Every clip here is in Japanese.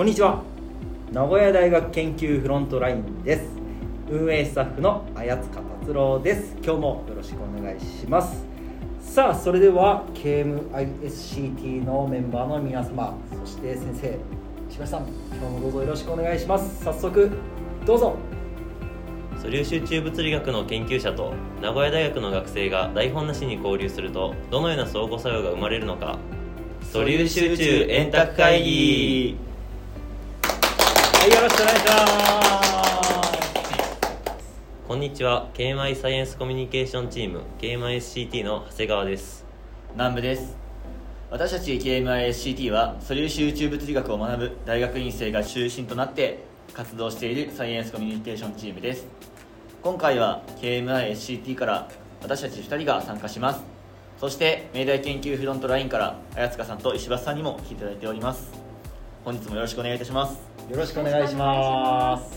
こんにちは。名古屋大学研究フロントラインです。運営スタッフの綾塚達郎です。今日もよろしくお願いします。さあそれでは KMISCT のメンバーの皆様そして先生千葉さん今日もどうぞよろしくお願いします。早速どうぞ。素粒子宇宙物理学の研究者と名古屋大学の学生が台本なしに交流するとどのような相互作用が生まれるのか。素粒子宇宙円卓会議。はいよろしくお願いします。こんにちは。KMI サイエンスコミュニケーションチーム KMISCT の長谷川です。南部です。私たち KMISCT は素粒子宇宙物理学を学ぶ大学院生が中心となって活動しているサイエンスコミュニケーションチームです。今回は KMISCT から私たち2人が参加します。そして明大研究フロントラインから綾塚さんと石橋さんにも来ていただいております。本日もよろしくお願いいたしますよろしくお願いします。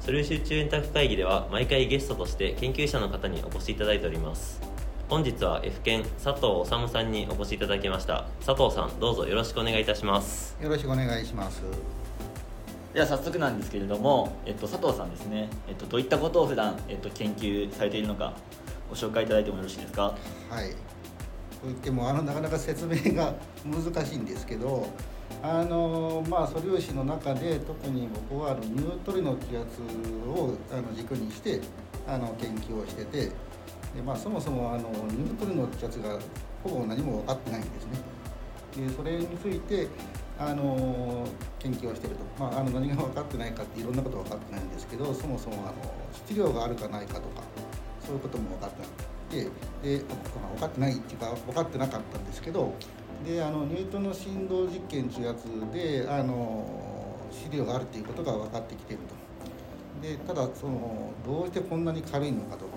素粒子宇宙円卓会議では毎回ゲストとして研究者の方にお越しいただいております。本日は F 研佐藤治さんにお越しいただきました。佐藤さんどうぞよろしくお願いいたします。よろしくお願いします。では早速なんですけれども、えっと、佐藤さんですね、えっと、どういったことを普段、えっと、研究されているのかご紹介いただいてもよろしいですか？はい。と言ってもあのなかなか説明が難しいんですけど、あのまあ素粒子の中で特に僕はあのニュートリノ気圧をあの軸にしてあの研究をしてて、でまあそもそもあのニュートリノ気圧がほぼ何も分かってないんですね。でそれについてあの研究をしてると、まあ、あの何が分かってないかっていろんなこと分かってないんですけどそもそもあの質量があるかないかとかそういうことも分かってなくてで分かってないっていうか分かってなかったんですけどであのニュートンの振動実験というやつであの質量があるっていうことが分かってきていると。でただそのどうしてこんなに軽いのかとか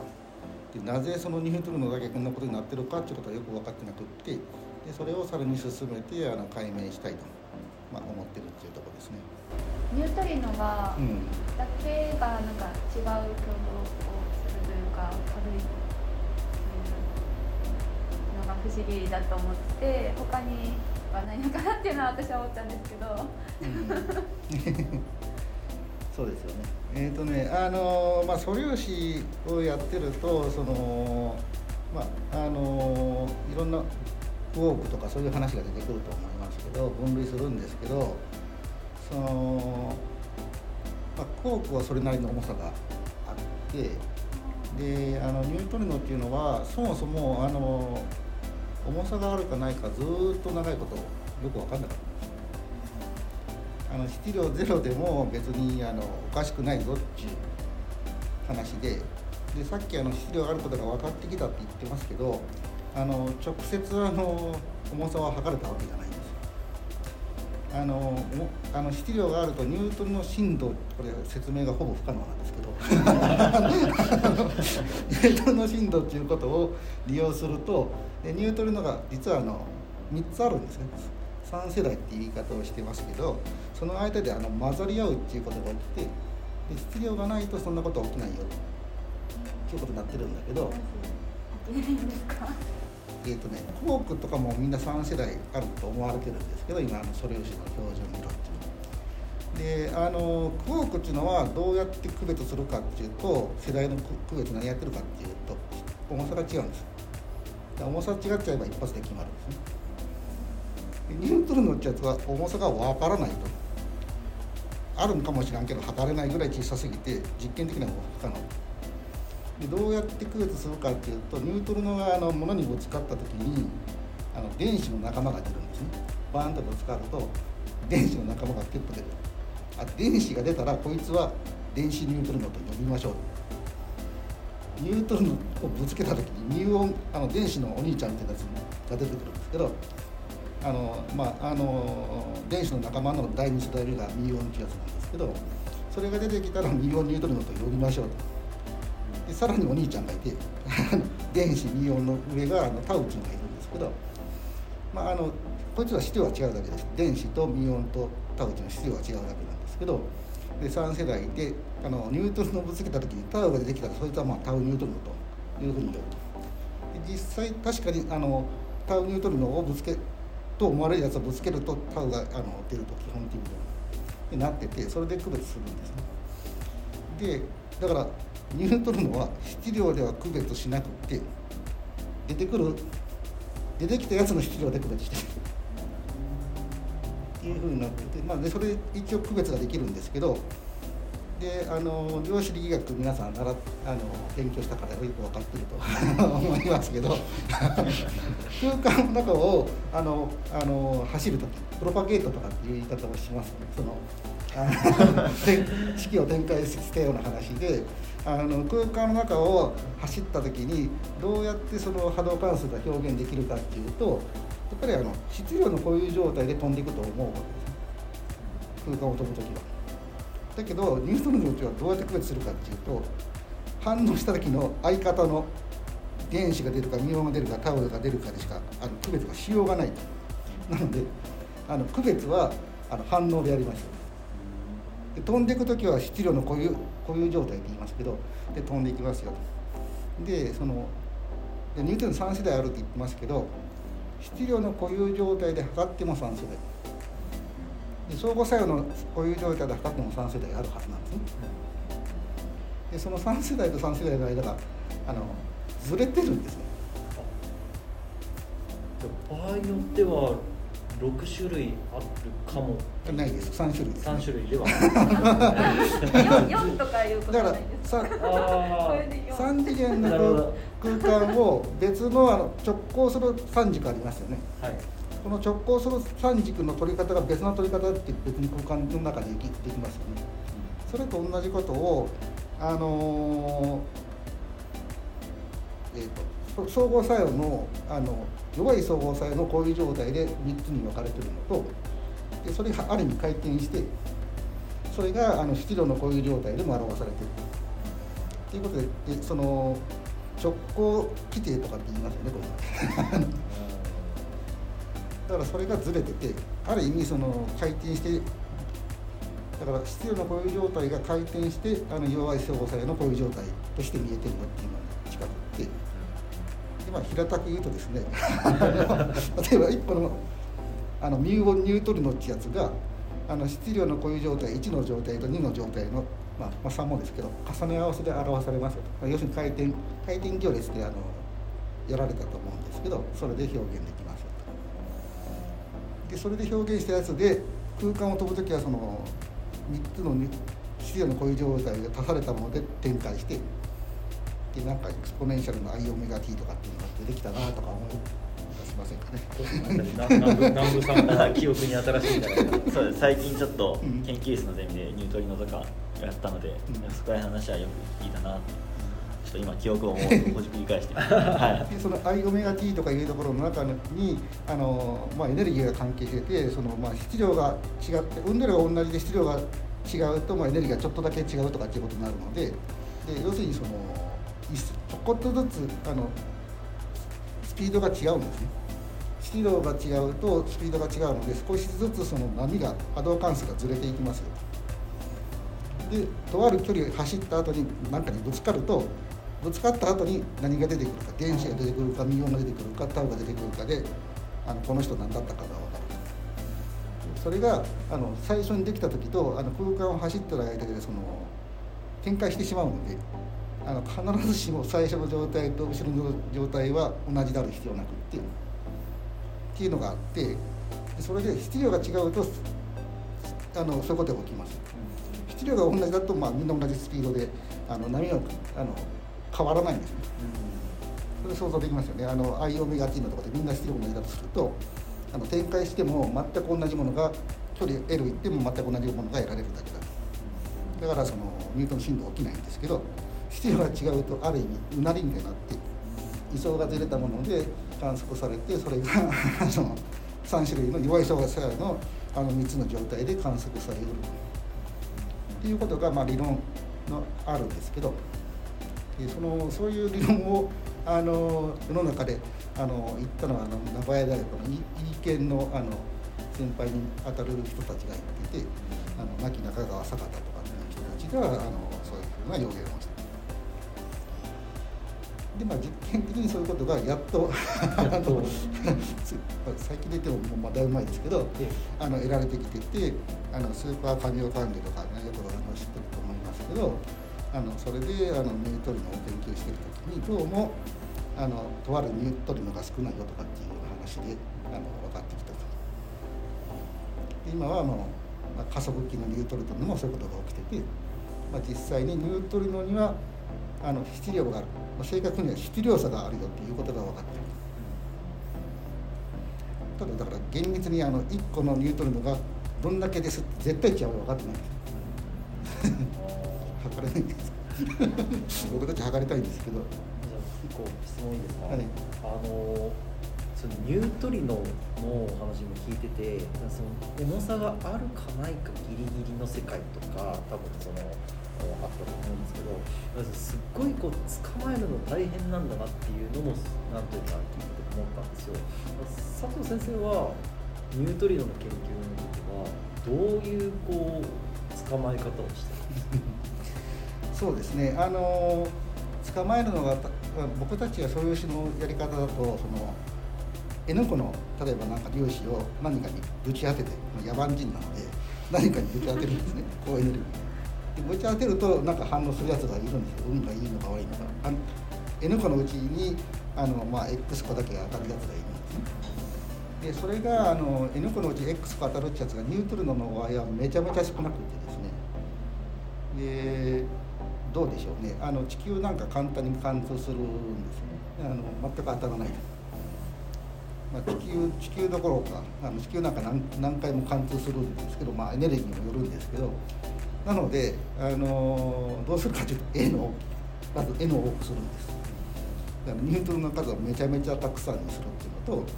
でなぜそのニュートルノだけこんなことになってるかっていうことはよく分かってなくってでそれをさらに進めてあの解明したいと、まあ、思ってるっていうところですね。ニュートリノがうんだけがなんか違う挙動をするというか軽いのが不思議だと思って他にはないのかなっていうのは私は思ったんですけど そうですよね。えっ、とね、あのまあ素粒子をやってるとそのまああのいろんなクォークとかそういう話が出てくると思いますけど分類するんですけど、そのまあクォークはそれなりの重さがあって、であのニュートリノっていうのはそもそもあの重さがあるかないかずーっと長いことよく分かんなかった。あの質量ゼロでも別にあのおかしくないぞっていう話ででさっきあの質量があることが分かってきたって言ってますけどあの直接あの重さは測れたわけじゃないんですよ。あのあの質量があるとニュートンの振動これ説明がほぼ不可能なんですけど ニュートンの振動っていうことを利用するとでニュートンのが実はあの3つあるんですね。3世代っていう言い方をしてますけどその間であの混ざり合うっていうことが起きてで質量がないとそんなことは起きないよ。っていうことになってるんだけど。えーとね、クォークとかもみんな3世代あると思われてるんですけど今あの素粒子の標準理論っていうのは。であのクォークっていうのはどうやって区別するかっていうと世代の区区別何やってるかっていうと重さが違うんです。で重さ違っちゃえば一発で決まるんですね。ニュートルノってやつは重さがわからないと。あるんかもしらんけど測れないぐらい小さすぎて実験的には不可能。でどうやって区別するかっていうとニュートルノがあの物にぶつかった時にあの電子の仲間が出るんですね。バーンとぶつかると電子の仲間がピュッと出る。あ電子が出たらこいつは電子ニュートルノと呼びましょう。ニュートルノをぶつけた時にミューオンあの電子のお兄ちゃんってやつが出てくるんですけどあのまああの電子の仲間の第二世代目がミューオンってやつなんですけどそれが出てきたらミューオンニュートルノと呼びましょうと。でさらにお兄ちゃんがいて 電子ミューオンの上があのタウチンがいるんですけど、まあ、あのこいつは質量は違うだけです。電子とミューオンとタウチの質量は違うだけなんですけどで3世代であのニュートルノをぶつけた時にタウが出てきたらそいつはまあタウニュートルノというふうに呼ぶと実際確かにあのタウニュートルノをぶつけと思われるやつをぶつけるとタウがあの出ると基本的になっててそれで区別するんですね。でだからニュートルノは質量では区別しなくて出てくる出てきたやつの質量で区別してる。っていうふうになってて、まあ、でそれ一応区別ができるんですけどであの量子力学皆さん習あの勉強したからよく分かってると 思いますけど 空間の中をあのあの走る時プロパゲートとかっていう言い方をしますねそのあの 式を展開したような話であの空間の中を走った時にどうやってその波動関数が表現できるかっていうとやっぱりあの質量のこういう状態で飛んでいくと思うわけです空間を飛ぶ時は。だけどニュートンのうちはどうやって区別するかっていうと反応した時の相方の電子が出るかミオンが出るかタオルが出るかでしかあの区別がしようがないと。なのであの区別はあの反応でやりましょう。で飛んでいく時は質量のこういうこういう状態って言いますけどで飛んでいきますよと。でそのでニュートンの3世代あるって言ってますけど質量の固有状態で測っても3世代で相互作用の固有状態で測っても3世代あるはずなんですね。でその3世代と3世代の間があのずれてるんですね。場合によっては6種類あるかも。ないです。3種類です、3種類では。四四とかいうことだからないです。さあこれで四。3次元のど。空間を別のあの直行する3軸ありますよね。はいこの直行する3軸の取り方が別の取り方って別に空間の中でできできますよね。それと同じことをあのーえー、とそ相互作用のあの弱い相互作用のこういう状態で3つに分かれてるのとでそれがある意味回転してそれがあの質量のこういう状態でも表されてる。ということででその直行規定とかって言いますよねこれ。だからそれがずれててある意味その回転してだから質量のこういう状態が回転してあの弱い相互作用のこういう状態として見えてるよっていうのが近くってでまあ平たく言うとですね 例えば1個のあのミューオンニュートリノってやつがあの質量のこういう状態1の状態と2の状態の、まあ、まあ3もですけど重ね合わせで表されますよと、まあ要するに回転回転行列であのやられたと思うんですけどそれで表現できますよと。でそれで表現したやつで空間を飛ぶ時はその3つの質量のこういう状態が足されたもので展開してでなんかエクスポネンシャルの I オメガ t とかっていうのが出てきたなとか思い出しませんかね。南部さんが 記憶に新しいんじゃないかな。そうです。最近ちょっとうん。研究室のゼミでニュートリノとかやったので、ん。そこら辺の話はよく聞いたなちょっと今記憶をもうほじくり返してはでその I オメガ t とかいうところの中にあの、まあ、エネルギーが関係しててその、まあ、質量が違って運動量が同じで質量が違うと、まあ、エネルギーがちょっとだけ違うとかっていうことになるのでで要するにそのいちょこっとずつあのスピードが違うんですね。質量が違うとスピードが違うので少しずつその波が波動関数がずれていきますよでとある距離を走った後に何かにぶつかるとぶつかった後に何が出てくるか電子が出てくるかミオンが出てくるかタウが出てくるかであのこの人何だったかが分かるそれがあの最初にできた時とあの空間を走ってる間でその展開してしまうのであの必ずしも最初の状態と後ろの状態は同じである必要なくってっていうのがあってでそれで質量が違うとあのそういうことが起きます。質量が同じだと、まあ、みんな同じスピードであの波があの変わらないんですね。うんそれ想像できますよね。あの I オメガ t のところでみんな質量が同じだとするとあの展開しても全く同じものが距離 L 行っても全く同じものが得られるだけだ。だからそのニュートン振動起きないんですけど質量が違うとある意味うなりみたいになって位相がずれたもので観測されてそれが あの3種類の弱い相互作用のあの3つの状態で観測される。っていうことがまあ理論のあるんですけどそのそういう理論をあの世の中であの言ったのはあの名古屋大学のい意見のあの先輩に当たる人たちが言っていてあの牧中川坂田とかっていう人たちがあのそういうふうな予言をしてでまあ実験的にそういうことがやっとあの最近で言ってももうまだいぶ前ですけどあの得られてきててあのスーパーカミオカンデとかねよくあの知ってると思いますけどあのそれであのニュートリノを研究している時にどうもあのとあるニュートリノが少ないよとかっていう話であの分かってきたと。今はあの、まあ、加速器のニュートリノにもそういうことが起きてて、まあ、実際にニュートリノにはあの質量がある、まあ、正確には質量差があるよっていうことが分かってる。ただだから厳密にあの1個のニュートリノがどんだけですって絶対値は分かってない。測れないんです僕たち測りたいんですけど。じゃあ一個質問いいですか、はい。あのそのニュートリノの話も聞いててその重さがあるかないかギリギリの世界とか多分そのあったと思うんですけどまずすっごいこう捕まえるの大変なんだなっていうのもなんというか聞いてて思ったんですよ。佐藤先生はニュートリノの研究の時はどういうこう捕まえ方をしてるんですか？そうですね。あの捕まえるのがた僕たちがそういう種のやり方だとその N 個の例えばなんか粒子を何かにぶち当てて野蛮人なので何かにぶち当てるんですね。高エネルギーでぶち当てるとなんか反応するやつがいるんですよ。運がいいのか悪いのか。あの N 個のうちにあの、まあ、X 個だけが当たるやつがいるんですね。でそれがあの N 個のうち X 個当たるってやつがニュートリノの場合はめちゃめちゃ少なくてですね。でどうでしょうね。あの地球なんか簡単に貫通するんですよね。あの全く当たらない。まあ、地球地球どころかあの地球なんか何何回も貫通するんですけど、まあ、エネルギーにもよるんですけどなので、あのどうするかというと N をまず N を多くするんです。だからニュートンの数をめちゃめちゃたくさんにするっていうのと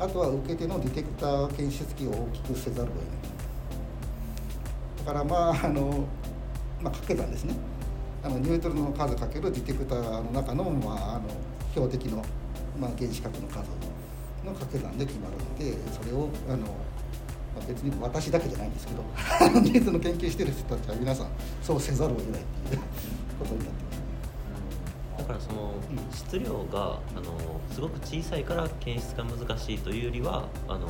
あとは受け手のディテクター検出器を大きくせざるを得ない。だからまああの、まあ、掛け算ですね。あのニュートンの数かけるディテクターの中の,、まあ、あの標的の、まあ、原子核の数の掛け算で決まるのでそれをあの、まあ、別に私だけじゃないんですけどニュートンの研究してる人たちは皆さんそうせざるを得ないっていうことになってますね。だからその質量があのすごく小さいから検出が難しいというよりはあの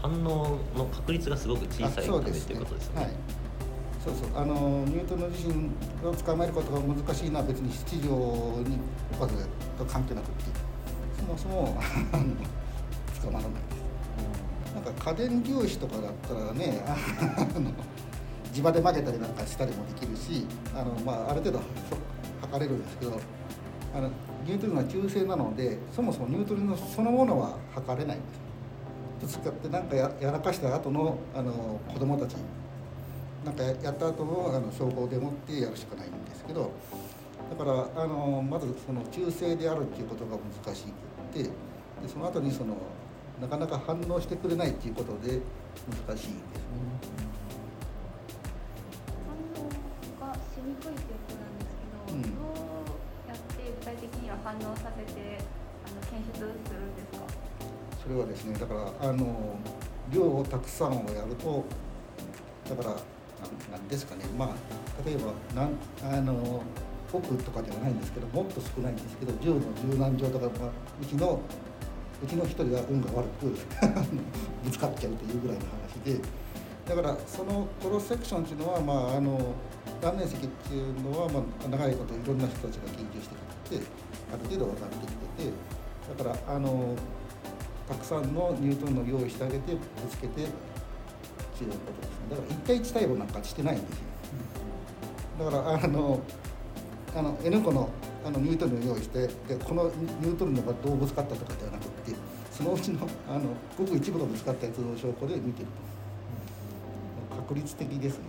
反応の確率がすごく小さいためということですね。そうそう。あのニュートンの自身を捕まえることが難しいのは別に質量に数と関係なくってそもそも 捕まらないです。なんか家電粒子とかだったらね 地場で曲げたりなんかしたりもできるしあの、まあ、ある程度測れるんですけどあのニュートリノは中性なのでそもそもニュートリノそのものは測れないんです。ぶつかってなんかややらかした後のあの子供たちなんかやった後のあの証拠でもってやるしかないんですけどだからあのまずその中性であるっていうことが難しくってでその後にそのなかなか反応してくれないっていうことで難しいんですね。反応がしにくいっていうことなんですけど、うんどうやって具体的には反応させてあの検出するんですか？それはですねだからあの量をたくさんをやるとだからなんなんですかね。まあ例えばなんあの億とかではないんですけどもっと少ないんですけど10の十何乗とか、まあ、うちのうちの一人が運が悪く ぶつかっちゃうというぐらいの話で。だからそのクロスセクションっていうのは、まあ、あの断面積っていうのは、まあ、長いこといろんな人たちが研究してきてある程度分かってきててだからあのたくさんのニュートンの用意してあげてぶつけてっていうことですねだから1対1対応なんかしてないんですよ。だからあのあの N 個のあのニュートリノを用意してでこのニュートリノがどうぶつかったとかではなくってそのうちのあのごく一部のぶつかったやつの証拠で見てると。確率的ですね。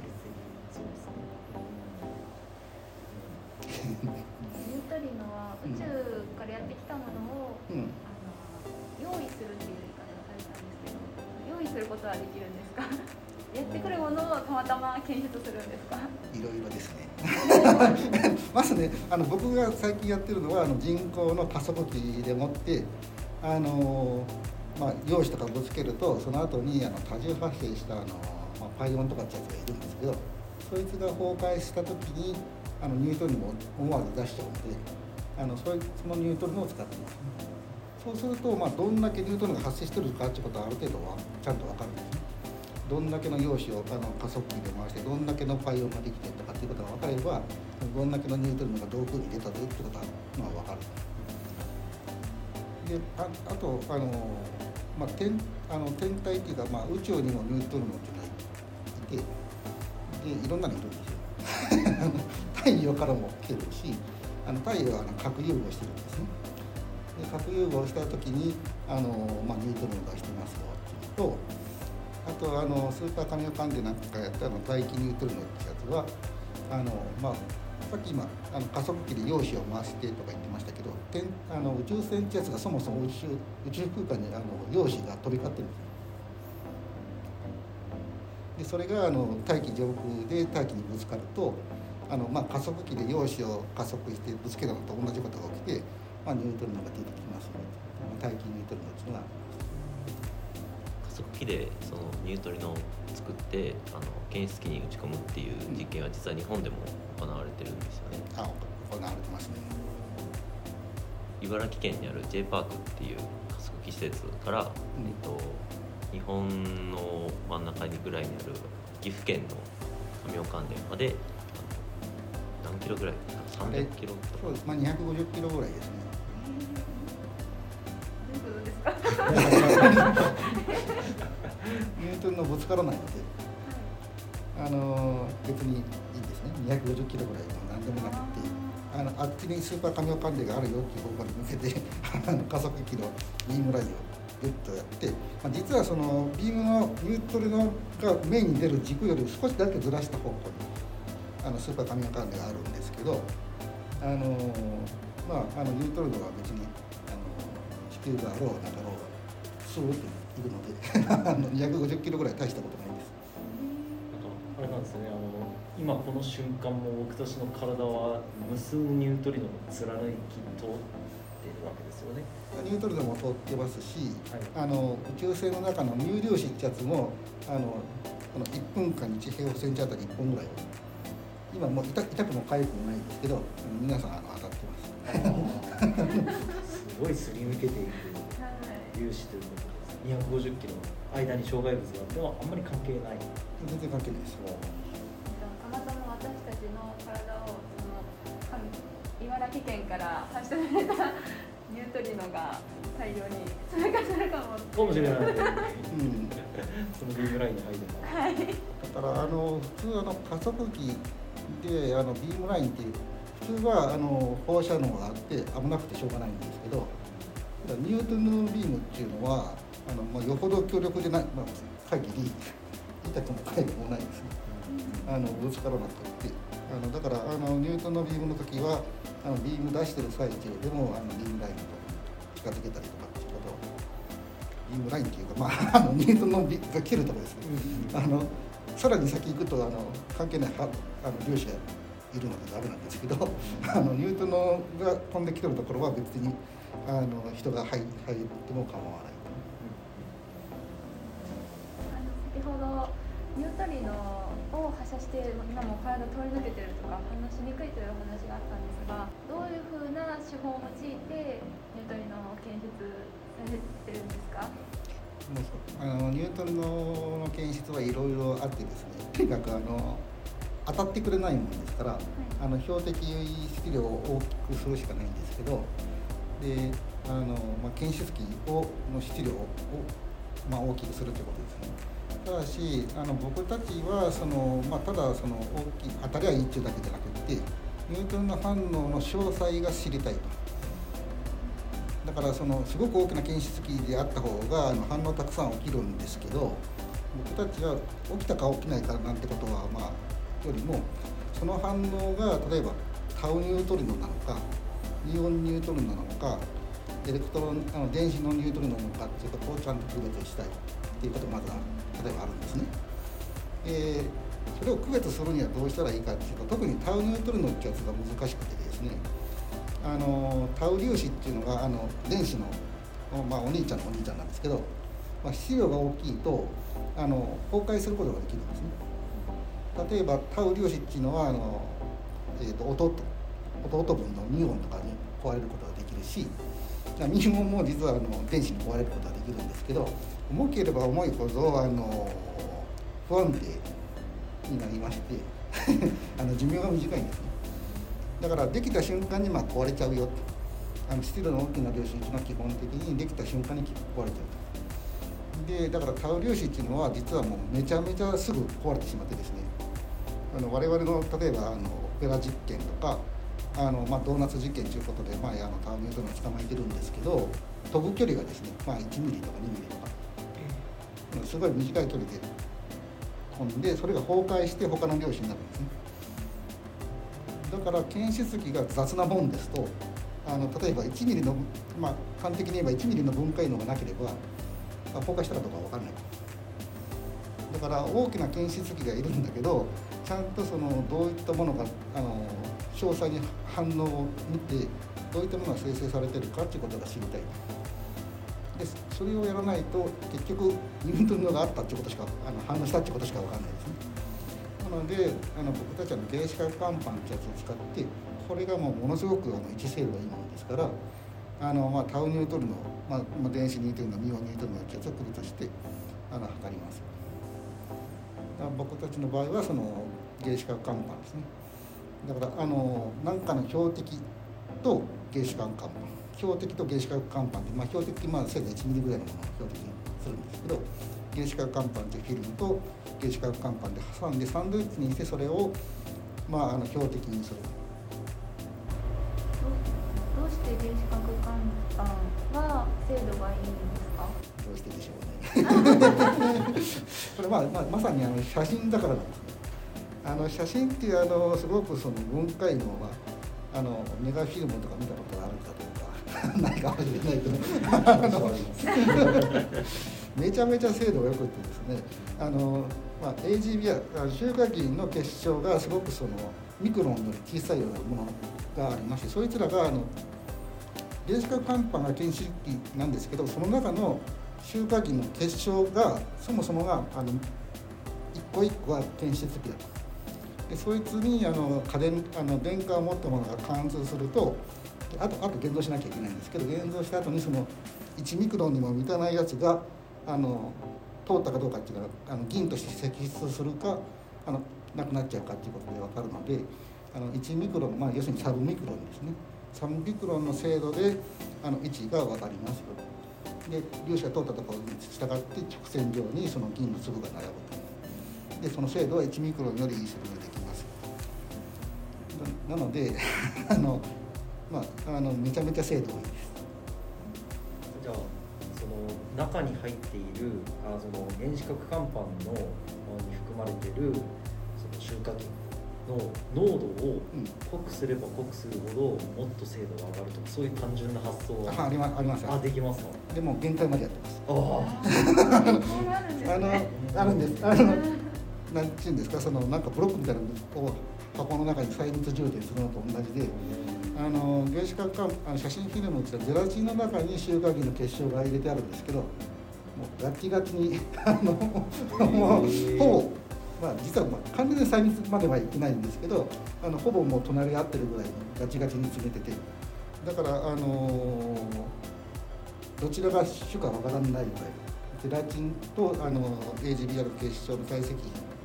またま検出するんですか？いろいろですね。まずねあの僕が最近やってるのはあの人工の加速器でもってあの、まあ、用紙とかぶつけるとその後にあの多重発生したあの、まあ、パイオンとかってやつがいるんですけどそいつが崩壊した時にあのニュートンにも思わず出しちゃうのであのそいうそのニュートリノを使ってます、そうすると、まあ、どんだけニュートリノが発生してるかっていうことはある程度はちゃんと分かるんですね。どんだけの陽子をあの加速器で回してどんだけのパイオンができてとかっていうことが分かればどんだけのニュートリノがどういうふうに出たということが、分かる。でああとあの、まあ、天あの天体っていうか、まあ、宇宙にもニュートリノっていうのがいてでいろんなのいるんですよ。太陽からも来てるしあの太陽はあの核融合してるんですね。で核融合した時にあの、まあ、ニュートリノ出してますよっていうとあとあのスーパーカミオカンデなんかやったの大気ニュートリノってやつはあの、まあ、さっき今あの加速器で陽子を回してとか言ってましたけど天あの宇宙船ってやつがそもそも宇宙宇宙空間にあの陽子が飛び交ってるんですよ。でそれがあの大気上空で大気にぶつかるとあの、まあ、加速器で陽子を加速してぶつけたのと同じことが起きて、まあ、ニュートリノが出てきますので大気ニュートリノっていうのは加速器でそのニュートリノを作ってあの検出器に打ち込むっていう実験は実は日本でも行われてるんですよね。あ行われてますね。茨城県にある J パークっていう加速器施設から、うん。えっと、日本の真ん中にぐらいにある岐阜県の上岡関連まで何キロぐらいですか300キロ？とかそうです、まあ、250キロぐらいですね。どういうことですか？ニュートンのぶつからないので、あの別にいいですね。250キロぐらいも何でもなくてあのあっちにスーパーカミオカンデがあるよっていう方向に向けて 加速器のビームラインをグッとやって、まあ、実はそのビームのニュートルのがメインに出る軸より少しだけずらした方向にあのスーパーカミオカンデがあるんですけどあのまああのニュートルノは別にあの地球があろうなかろうがスーッといるので あの250キロぐらい大したことないです。なんかあれなんですねあの今この瞬間も僕たちの体は無数ニュートリノを貫き通っているわけですよね。ニュートルノも通ってますし、はい。あの宇宙船の中の乳粒子ってやつもあのこの1分間に1平方センチあたり1本ぐらい。今もう痛痛くも痒くもないんですけど皆さんあの当たってます。すごいすり抜けていくはい。粒子ということです250キロの間に障害物があってもあんまり関係ない。全然関係ないです。たまたま私たちの体をその神茨城県から発射されたニュートリノが大量に通過するかもかもしれないうん。そのビームラインに入ればはいだからあの普通あの加速器であのビームラインっていう普通はあの放射能があって危なくてしょうがないんですけどニュートンのビームっていうのはあの、まあ、よほど強力でない、まあ、限り痛くも痒くもないですね。あのぶつからなくって。あのだからあのニュートンのビームの時はあのビーム出してる最中でもあのビームラインと近づけたりとかっていうこと。をビームラインっていうか、まあ、あのニュートンのビが切るところですね。あのさらに先行くとあの関係ないはあの粒子がいるのでダメなんですけどあのニュートンのが飛んできてるところは別にあの人が入入っても構わないあの先ほどニュートリノを発射して今も体通り抜けてるとか反応しにくいというお話があったんですがどういうふうな手法を用いてニュートリノを検出されてるんですか？あのニュートンの検出はいろいろあってですね とにかくあの当たってくれないもんですから、あの標的質量を大きくするしかないんですけどであの、まあ、検出器をの質量を、まあ、大きくするということですねただしあの僕たちはその、まあ、ただその大きい当たりは一中だけじゃなくてニュートンの反応の詳細が知りたいと。だからそのすごく大きな検出器であった方があの反応たくさん起きるんですけど僕たちは起きたか起きないかなんてことはまあよりもその反応が例えばタウニュートリノなのかイオンニュートリノなのかelectron あの電子のニュートリノなのかっていうとことをちゃんと区別したいっていうことがまずは例えばあるんですね。えーそれを区別するにはどうしたらいいかっていうと特にタウニュートリノってやつが難しくてですねあのタウ粒子っていうのがあの電子の、まあ、お兄ちゃんのお兄ちゃんなんですけど、まあ、質量が大きいとあの崩壊することができるんですね例えばタウ粒子っていうのはあの、えー、と弟弟分のニオンとかに壊れることができるしミニモンも実はあの電子に壊れることができるんですけど重ければ重いほどあの不安定になりまして あの寿命が短いんですね。だからできた瞬間にまあ壊れちゃうよあのスチールの大きな粒子っていうのは基本的にできた瞬間に壊れちゃうと。でだからタウ粒子っていうのは実はもうめちゃめちゃすぐ壊れてしまってですね。あの我々の例えばあのオペラ実験とかあの、まあ、ドーナツ実験ということで、まあ、あのターミネートの捕まえてるんですけど飛ぶ距離がですね、まあ、1ミリとか2ミリとか。すごい短い距離で飛んでそれが崩壊して他の粒子になるんですね。だから検出器が雑なもんですとあの例えば1ミリの、まあ、端的に言えば1ミリの分解能がなければ崩壊したかどうか分からないだから大きな検出器がいるんだけどちゃんとそのどういったものがあの詳細に反応を見てどういったものが生成されてるかっていうことが知りたいそれをやらないと結局ニュートンのがあったっていうことしかあの反応したっていうことしか分かんないですね。なのであの僕たちは原子核乾板ってやつを使ってこれがもうものすごくあの位置精度がいいものですからあの、まあ、タウニュートルの、まあ、まあ、電子ニュートルのミオニュートルのやつを来るとしてあの測ります。僕たちの場合はその原子核乾板ですね。だからあの何かの標的と原子核乾板標的と原子核乾板で、まあ、標的まあせいぜい1ミリぐらいのものを標的にするんですけど原子核乾板というフィルムと原子核乾板で挟んでサンドイッチにしてそれを、まあ、あの標的にする。どうして原子核乾板は精度がいいんですか？どうしてでしょうね。これ、まあまあ、まさにあの写真だからなんです。ねあの写真っていうあのすごくその分解能はあのメガフィルムとか見たことがあるかどうか ないかもしれないけどめちゃめちゃ精度がよくってですね。あの、まあ、AGB は集荷銀の結晶がすごくそのミクロンより小さいようなものがありましてそいつらがあの原子核乾板が検出器なんですけどその中の集荷銀の結晶がそもそもがあの一個一個は検出器だと。でそいつにあの家電あの電荷を持ったものが貫通するとあとあと現像しなきゃいけないんですけど現像した後にその1ミクロンにも満たないやつがあの通ったかどうかっていうのはあの銀として析出するかあのなくなっちゃうかっていうことで分かるのであの1ミクロン、まあ、要するにサブミクロンですね。サブミクロンの精度であの位置が分かりますよ。で粒子が通ったところに従って直線上にその銀の粒が並ぶとでその精度は1ミクロンよりいい精度ができます。なので あのまああのめちゃめちゃ精度がいいです。じゃあその中に入っているあその原子核乾板のに含まれてるその集荷菌の濃度を濃くすれば濃くするほどもっと精度が上がるとかそういう単純な発想はあありますあります。あできますか？でも限界までやってます。あそうなるんですあのね。あるんです。あのなんていうんですか？そのなんかブロックみたいなのを箱の中に細密充填するのと同じであの原子核乾あの写真フィルムってゼラチンの中に集荷銀の結晶が入れてあるんですけどもうガチガチに あのもうほぼまあ実はまあ完全に細密まではいってないんですけどあのほぼもう隣り合ってるぐらいにガチガチに詰めててだからあのどちらが主かわからないぐらいゼラチンとあの AGBR 結晶の体積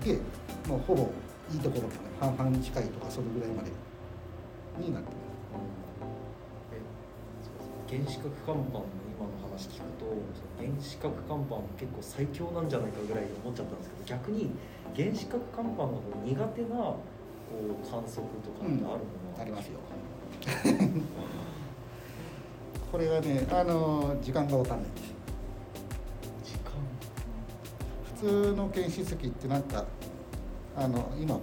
でもうほぼいいところまで半々に近いとかそれぐらいまでになってます。え原子核乾板の今の話聞くと原子核乾板も結構最強なんじゃないかぐらい思っちゃったんですけど逆に原子核乾板の方苦手なこう観測とかってあるものは、ありますよ。これがねあの時間がわかんないんです。時間？普通の検出器ってなんかあの今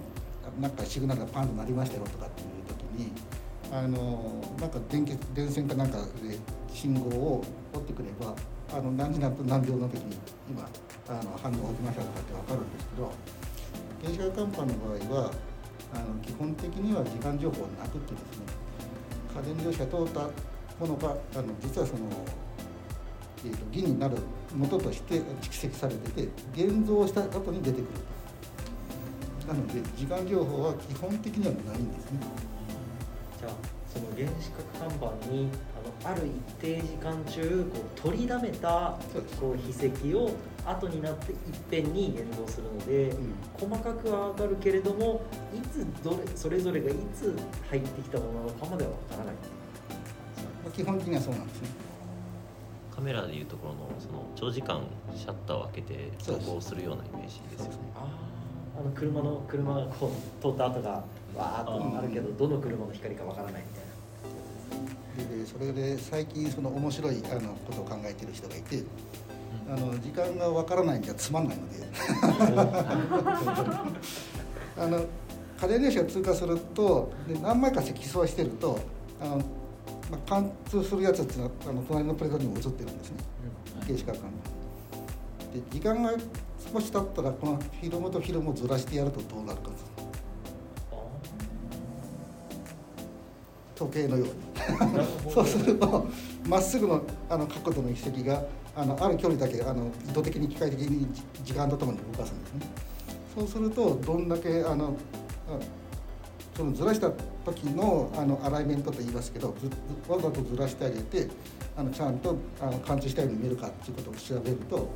なんかシグナルがパンと鳴りましたよとかっていう時にあのなんか電気電線かなんかで信号を取ってくればあの何時何分何秒の時に今あの反応が起きましたかって分かるんですけど原子核乾板の場合はあの基本的には時間情報はなくってですね家電量子が通ったものがあの実はその、えー、と銀になる元として蓄積されてて現像した後に出てくるなので時間情報は基本的にはないんですね。その原子核看板にあのある一定時間中こう取りだめたこう筆跡を後になっていっぺんに現像するので、うん。細かくは分かるけれどもいつどれそれぞれがいつ入ってきたものなのかまでは分からない。まあ基本的にはそうなんですね。カメラでいうところのその長時間シャッターを開けてそうです。投稿するようなイメージですよね。ああの車の車がこう通った跡がわーっとあるけどどの車の光か分からないみたいな。ででそれで最近その面白いあのことを考えてる人がいて、あの時間がわからないんじゃつまんないので。あの家電列車が通過するとで何枚か積層してるとあの、まあ、貫通するやつっていうのはあの隣のプレートにも映ってるんですね。原子核管で時間が少し経ったらこのフィルムとフィルムをずらしてやるとどうなるか時計のように。そうするとまっすぐのあの角度の筆跡があのある距離だけあの意図的に機械的にじ時間とともに動かすんですね。そうするとどんだけあのあそのずらした時のあのアライメントと言いますけどわざとずらしてあげてあのちゃんとあの貫通したように見えるかっていうことを調べると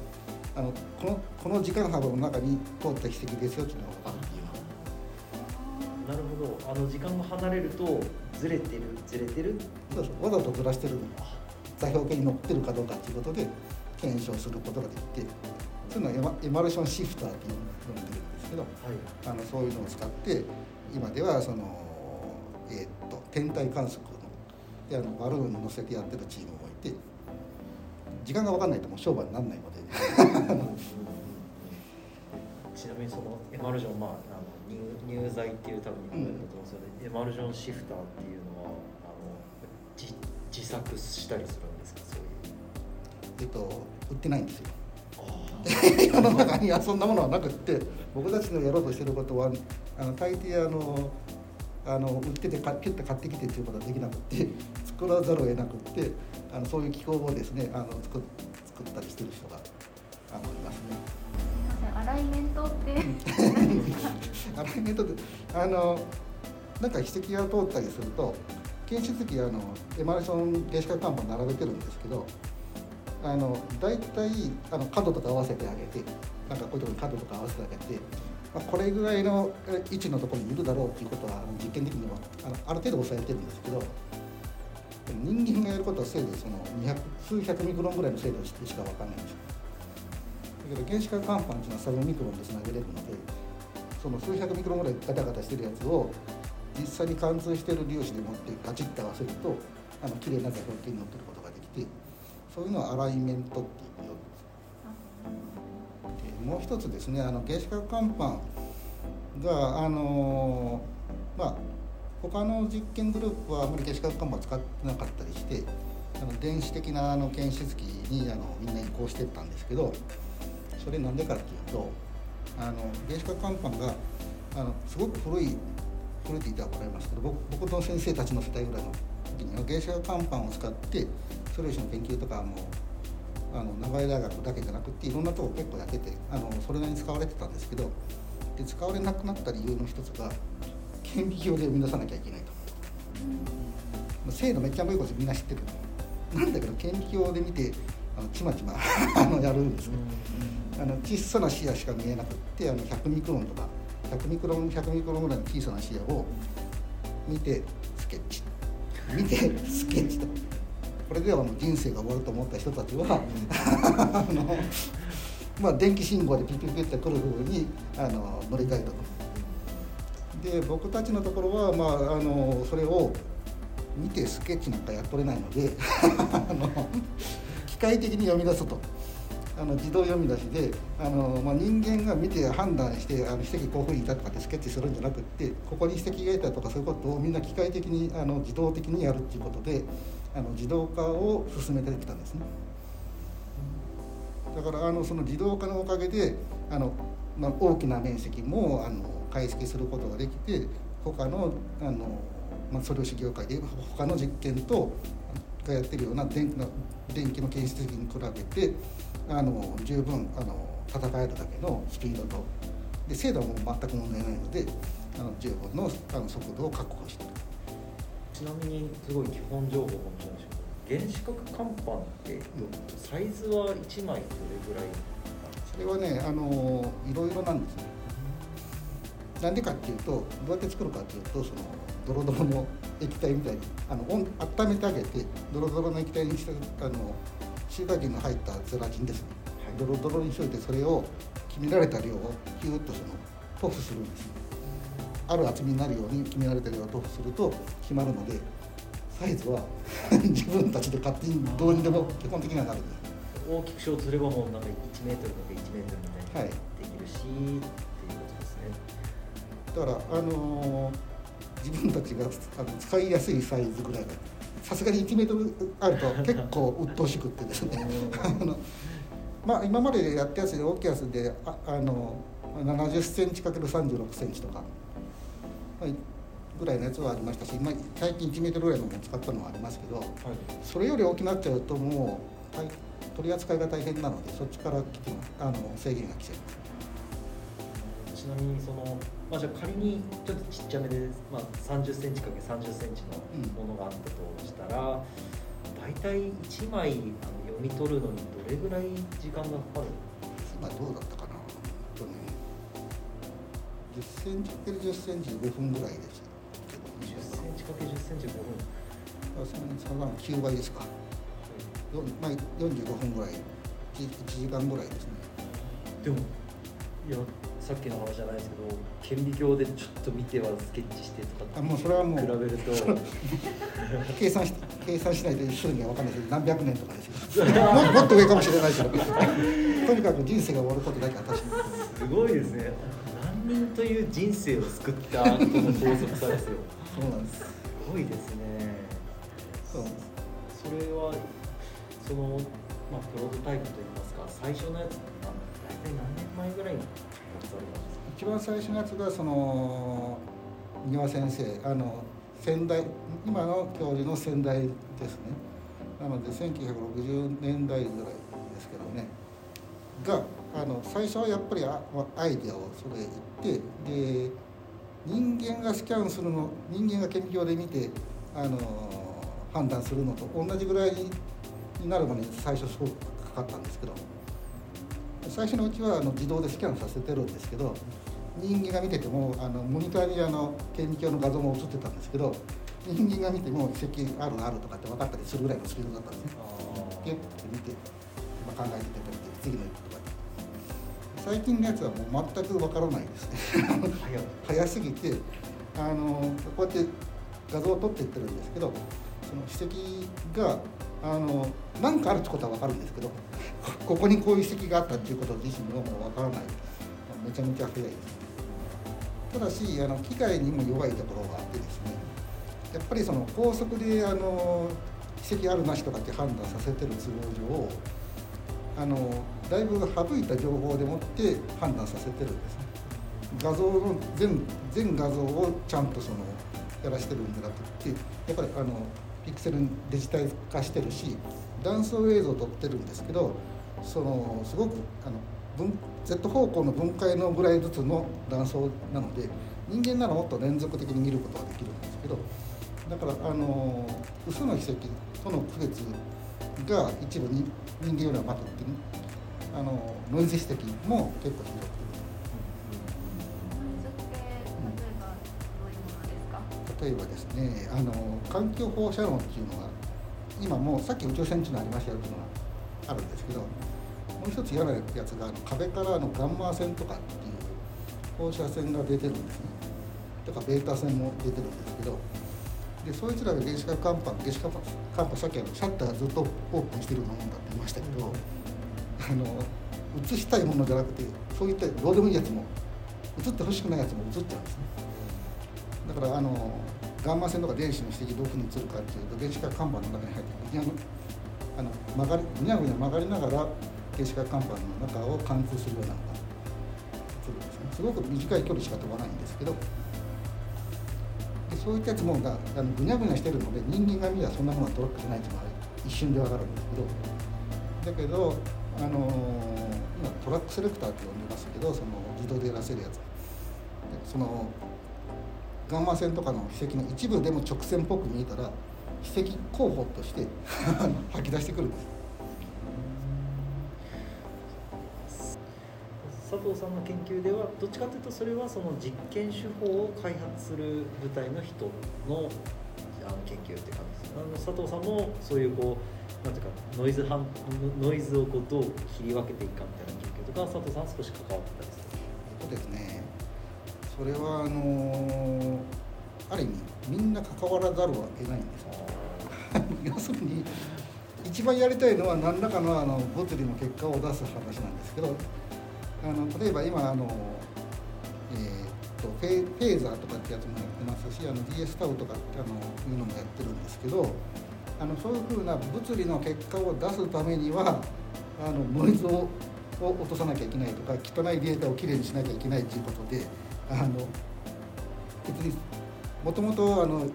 あのこのこの時間幅の中に通った筆跡ですよっていうのが分かる。なるほど。あの時間が離れるとずれてるずれてる。そうそうわざとずらしてる座標系に乗ってるかどうかっていうことで検証することができてそういうのはエマルションシフターっていうのが出るんですけどはい。あのそういうのを使って今ではその、えーっと天体観測のであのバルーンに乗せてやってるチームもいて時間が分かんないともう商売にならないので。ちなみにそのエマルジョンまあ入入剤っていう多分と思うんですよね、エマルジョンシフターっていうのはあの自自作したりするんですか？そういう。えっと売ってないんですよ。あ 世の中にはそんなものはなくって僕たちのやろうとしてることはあの大抵あのあの売ってて買ピュッと買ってきてっていうことはできなくって作らざるを得なくってあのそういう機構をですねあの作っ作ったりしてる人があのいますね。アライメントって。アライメントであのなんか筆跡が通ったりすると検出機あのエマルション原子核看板並べてるんですけどあの大体あの角とか合わせてあげてなんかこういうとこに角とか合わせてあげて、まあ、これぐらいの位置のところにいるだろうっていうことはあの実験的にはあのある程度抑えてるんですけど人間がやることはせいぜいその200数百ミクロンぐらいの精度しか分かんないんですよ。けど原子核看板っていうのはサブミクロンでつなげれるのでその数百ミクロンぐらいガタガタしてるやつを実際に貫通してる粒子で持ってガチッと合わせるとあの綺麗な座標系に乗ってることができてそういうのはアライメントっていうよでもう一つですねあの原子核看板があのまあ他の実験グループはあまり原子核看板使ってなかったりしてあの電子的なあの検出機にあのみんな移行してったんですけどそれなんでかっていうとあの原子核看板があのすごく古い古いって言ったら怒られますけど僕僕の先生たちの世代ぐらいの時には原子核看板を使ってソリューションの研究とかもあの名古屋大学だけじゃなくていろんなとこ結構やっててあのそれなりに使われてたんですけどで使われなくなった理由の一つが顕微鏡で生み出さなきゃいけないと。まあ精度めっちゃ良いことみんな知ってるなんだけど顕微鏡で見てあのちまちま あのやるんですね。あの小さな視野しか見えなくってあの100ミクロンとか100ミクロン100ミクロンぐらいの小さな視野を見てスケッチ見て スケッチとこれではもう人生が終わると思った人たちはあの、まあ、電気信号でピピピってくる風にあの乗り換えたと。で僕たちのところは、まあ、あのそれを見てスケッチなんかやっとれないので あの機械的に読み出すと。あの自動読み出しであの、まあ、人間が見て判断してあの筆跡こういうふうにいたとかってスケッチするんじゃなくってここに筆跡がいたとかそういうことをみんな機械的にあの自動的にやるっていうことであの自動化を進めてきたんですね。だからあのその自動化のおかげであの、まあ、大きな面積もあの解析することができて他のあの、まあ、素粒子業界で他の実験とがやってるような電気の電気の検出機に比べてあの十分あの戦えるだけのスピードとで精度も全く問題ないのであの十分のあの速度を確保している。ちちなみにすごい基本情報かもしれないですけど原子核乾板ってサイズは1枚どれぐらいそれはねあのいろいろなんですねなんでかっていうとどうやって作るかっていうとそのドロドロの液体みたいにあの温温めてあげてドロドロの液体にしてあのシーカリンの入ったゼラチンですね、ドロドロにしといてそれを決められた量をキューッとその塗布するんです。ある厚みになるように決められた量を塗布すると決まるのでサイズは 自分たちで勝手にどうにでも基本的にはなる。んです大きくしようとすればもうなんか1メートルかけ1メートルみたいにはい。できるし、っていうことですね。だから、あのー自分たちがあの使いやすいサイズぐらいがさすがに1メートルあると結構鬱陶しくってですね。あの、まあ、今までやったやつで大きいやつでああの70センチ ×36 センチとか、はい、ぐらいのやつはありましたし、まあ、最近1メートルぐらいのも使ったのはありますけどはい。それより大きくなっちゃうともう、はい、取り扱いが大変なのでそっちから来てあの制限が来ちゃいます。ちなみにその、まあ、じゃあ仮にちょっとちっちゃめで、まあ、3 0センチ ×3 0センチのものがあったとしたら、大体1枚あの読み取るのにどれぐらい時間がかかる？今どうだったかな？とね10センチかける10センチ5分ぐらいです。けど10センチ ×10 センチ5分。あそのその9倍ですか。よまあ、45分ぐらい。1, 時間ぐらいですね。でもいやさっきの話じゃないですけど顕微鏡でちょっと見てはスケッチしてとかってあもうそれはもう比べると。計算し計算しないと一緒には分かんないですけど何百年とかですよ。ももっと上かもしれないけど とにかく人生が終わることだけは確かに。すごいですね。何人という人生を救ったこの法則さですよ。そうなんです。すごいですね。そうそれはその、まあ、プロトタイプといいますか最初のやつな大体何年前ぐらい一番最初のやつがその丹羽先生あの先代今の教授の先代ですね。なので1960年代ぐらいですけどね。があの最初はやっぱりあアイデアをそれ言ってで人間がスキャンするの人間が顕微鏡で見てあの判断するのと同じぐらいになるまでに最初すごくかかったんですけど最初のうちはあの自動でスキャンさせてるんですけど人間が見ててもあのモニターにあの顕微鏡の画像も映ってたんですけど人間が見ても遺跡あるあるとかって分かったりするぐらいのスピードだったんですね。ピュッて見て、まあ、考えてて次の一歩とか最近のやつはもう全く分からないですね。早 すぎてあのこうやって画像を撮っていってるんですけどその史跡があの何かあるってことは分かるんですけどここにこういう遺跡があったっていうこと自身はもう分からない。めちゃめちゃ早いですただしあの機械にも弱いところがあってですねやっぱりその高速であの奇跡あるなしとかって判断させてる都合上あのだいぶ省いた情報でもって判断させてるんですね。画像の全全画像をちゃんとそのやらしてるんじゃなくてやっぱりあのピクセルデジタル化してるし断層映像を撮ってるんですけどそのすごくあの分 Z 方向の分解のぐらいずつの断層なので人間ならもっと連続的に見ることができるんですけどだからあの薄の遺跡との区別が一部に人間よりはまくってねあのノイズ指摘も結構ひどく。例えばですか例えばですねあの環境放射能っていうのが今もうさっき宇宙船っていうのありましたよっていうのがあるんですけどもう一つ嫌なやつがあの壁からのガンマ線とかっていう放射線が出てるんですね。とかベータ線も出てるんですけどでそいつらが原子核乾板原子核乾板さっきあのシャッターずっとオープンしてるようなもんだって言いましたけど、あの映したいものじゃなくてそういったどうでもいいやつも映ってほしくないやつも映っちゃうんですね。だからあのガンマ線とか電子の指摘どういうふうに映るかっていうと原子核看板の中に入ってあの曲がりぐにゃぐにゃ曲がりながら原子核看板の中を貫通するようなのが映るんですね。すごく短い距離しか飛ばないんですけどでそういったやつもがあのぐにゃぐにゃしてるので人間が見ればそんなものはトラックじゃないっていうのは一瞬でわかるんですけどだけどあの今トラックセレクターって呼んでますけどその自動でやらせるやつ。そのガンマ線とかの筆跡の一部でも直線っぽく見えたら筆跡候補として 吐き出してくるんです。佐藤さんの研究ではどっちかというとそれはその実験手法を開発する部隊の人のあの研究って感じですあの佐藤さんもそういうこうなんていうかノイズ反ノイズをこうどう切り分けていくかみたいな研究とか佐藤さんは少し関わってたりするえっとですね。それはあのある意味みんな関わらざるを得ないんです 要するに一番やりたいのは何らかのあの物理の結果を出す話なんですけどあの例えば今あの、えーとフェフェーザーとかってやつもやってますしあの DS タウとかってあのいうのもやってるんですけどあのそういうふうな物理の結果を出すためにはあのノイズをを落とさなきゃいけないとか汚いデータをきれいにしなきゃいけないということであの別にもともとあの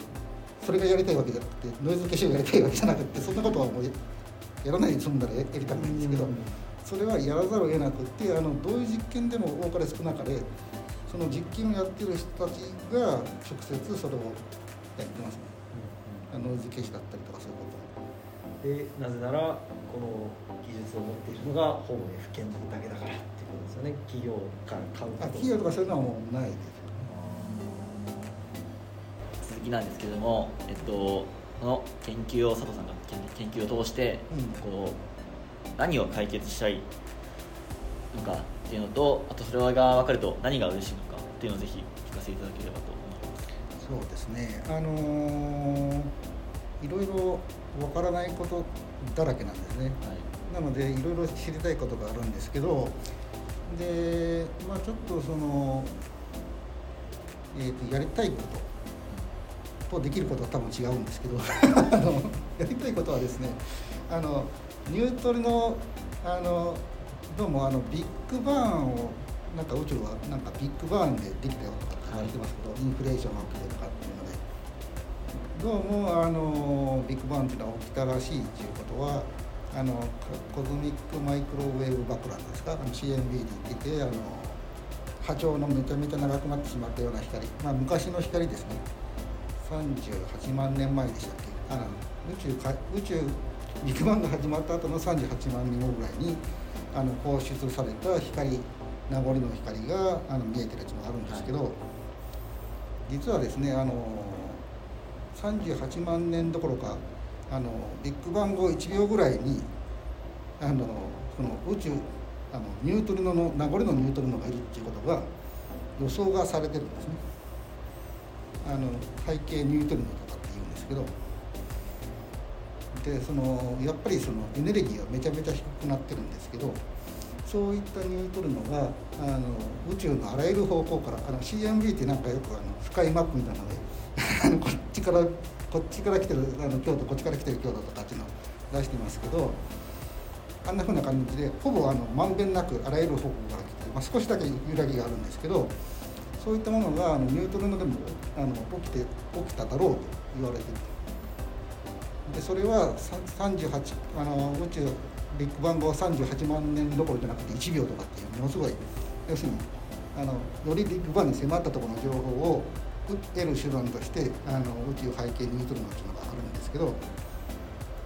それがやりたいわけじゃなくてノイズ消しをやりたいわけじゃなくてそんなことはもうやらないで済んだらややりたくないんですけどそれはやらざるを得なくってあのどういう実験でも多かれ少なかれその実験をやってる人たちが直接それをやってますね。ノイズ消しだったりとかそういうこと。でなぜならこの技術を持っているのがほぼ F 検だけだからっていうことですよね。企業から買うと。企業とかそういうのはもうないです続きなんですけども、えっと、この研究を佐藤さんが研研究を通して、うん。こう何を解決したいのかっていうのとあとそれが分かると何が嬉しいのかっていうのをぜひ聞かせていただければと思います。そうですね。あのーいろいろわからないことだらけなんですね。はい。なのでいろいろ知りたいことがあるんですけどでまあちょっとその、えー、とやりたいこととできることは多分違うんですけど あのやりたいことはですねあのニュートリノあのどうもあのビッグバーンをなんか宇宙はなんかビッグバーンでできたよとか言われてますけど、インフレーションが起きてとかってい。うのでどうもあのビッグバンっていうのは起きたらしいっていうことはあのコズミックマイクロウェーブ爆弾ですか？あの CMB で言っててあの波長のめちゃめちゃ長くなってしまったような光、まあ、昔の光ですね。38万年前でしたっけ？あの宇宙か宇宙ビッグバンが始まった後の38万年後ぐらいにあの放出された光名残の光があの見えてるやつもあるんですけど、実はですねあの38万年どころかあのビッグバン後1秒ぐらいにあのその宇宙あのニュートリノの名残のニュートリノがいるっていうことが予想がされてるんですね。あの背景ニュートリノとかって言うんですけどでそのやっぱりそのエネルギーがめちゃめちゃ低くなってるんですけどそういったニュートリノがあの宇宙のあらゆる方向からあの CMB ってなんかよくあのスカイマップみたいなので こっちからこっちから来てるあの京都こっちから来てる京都とかっていうのを出してますけどあんなふうな感じでほぼあのまんべんなくあらゆる方向から来て、まあ、少しだけ揺らぎがあるんですけどそういったものがあのニュートリノでもあの起きて起きただろうと言われている。でそれは38あの宇宙ビッグバン後38万年どころじゃなくて1秒とかっていうものすごい要するにあのよりビッグバンに迫ったところの情報を得る手段としてあの宇宙背景ニュートリノっていうのがあるんですけど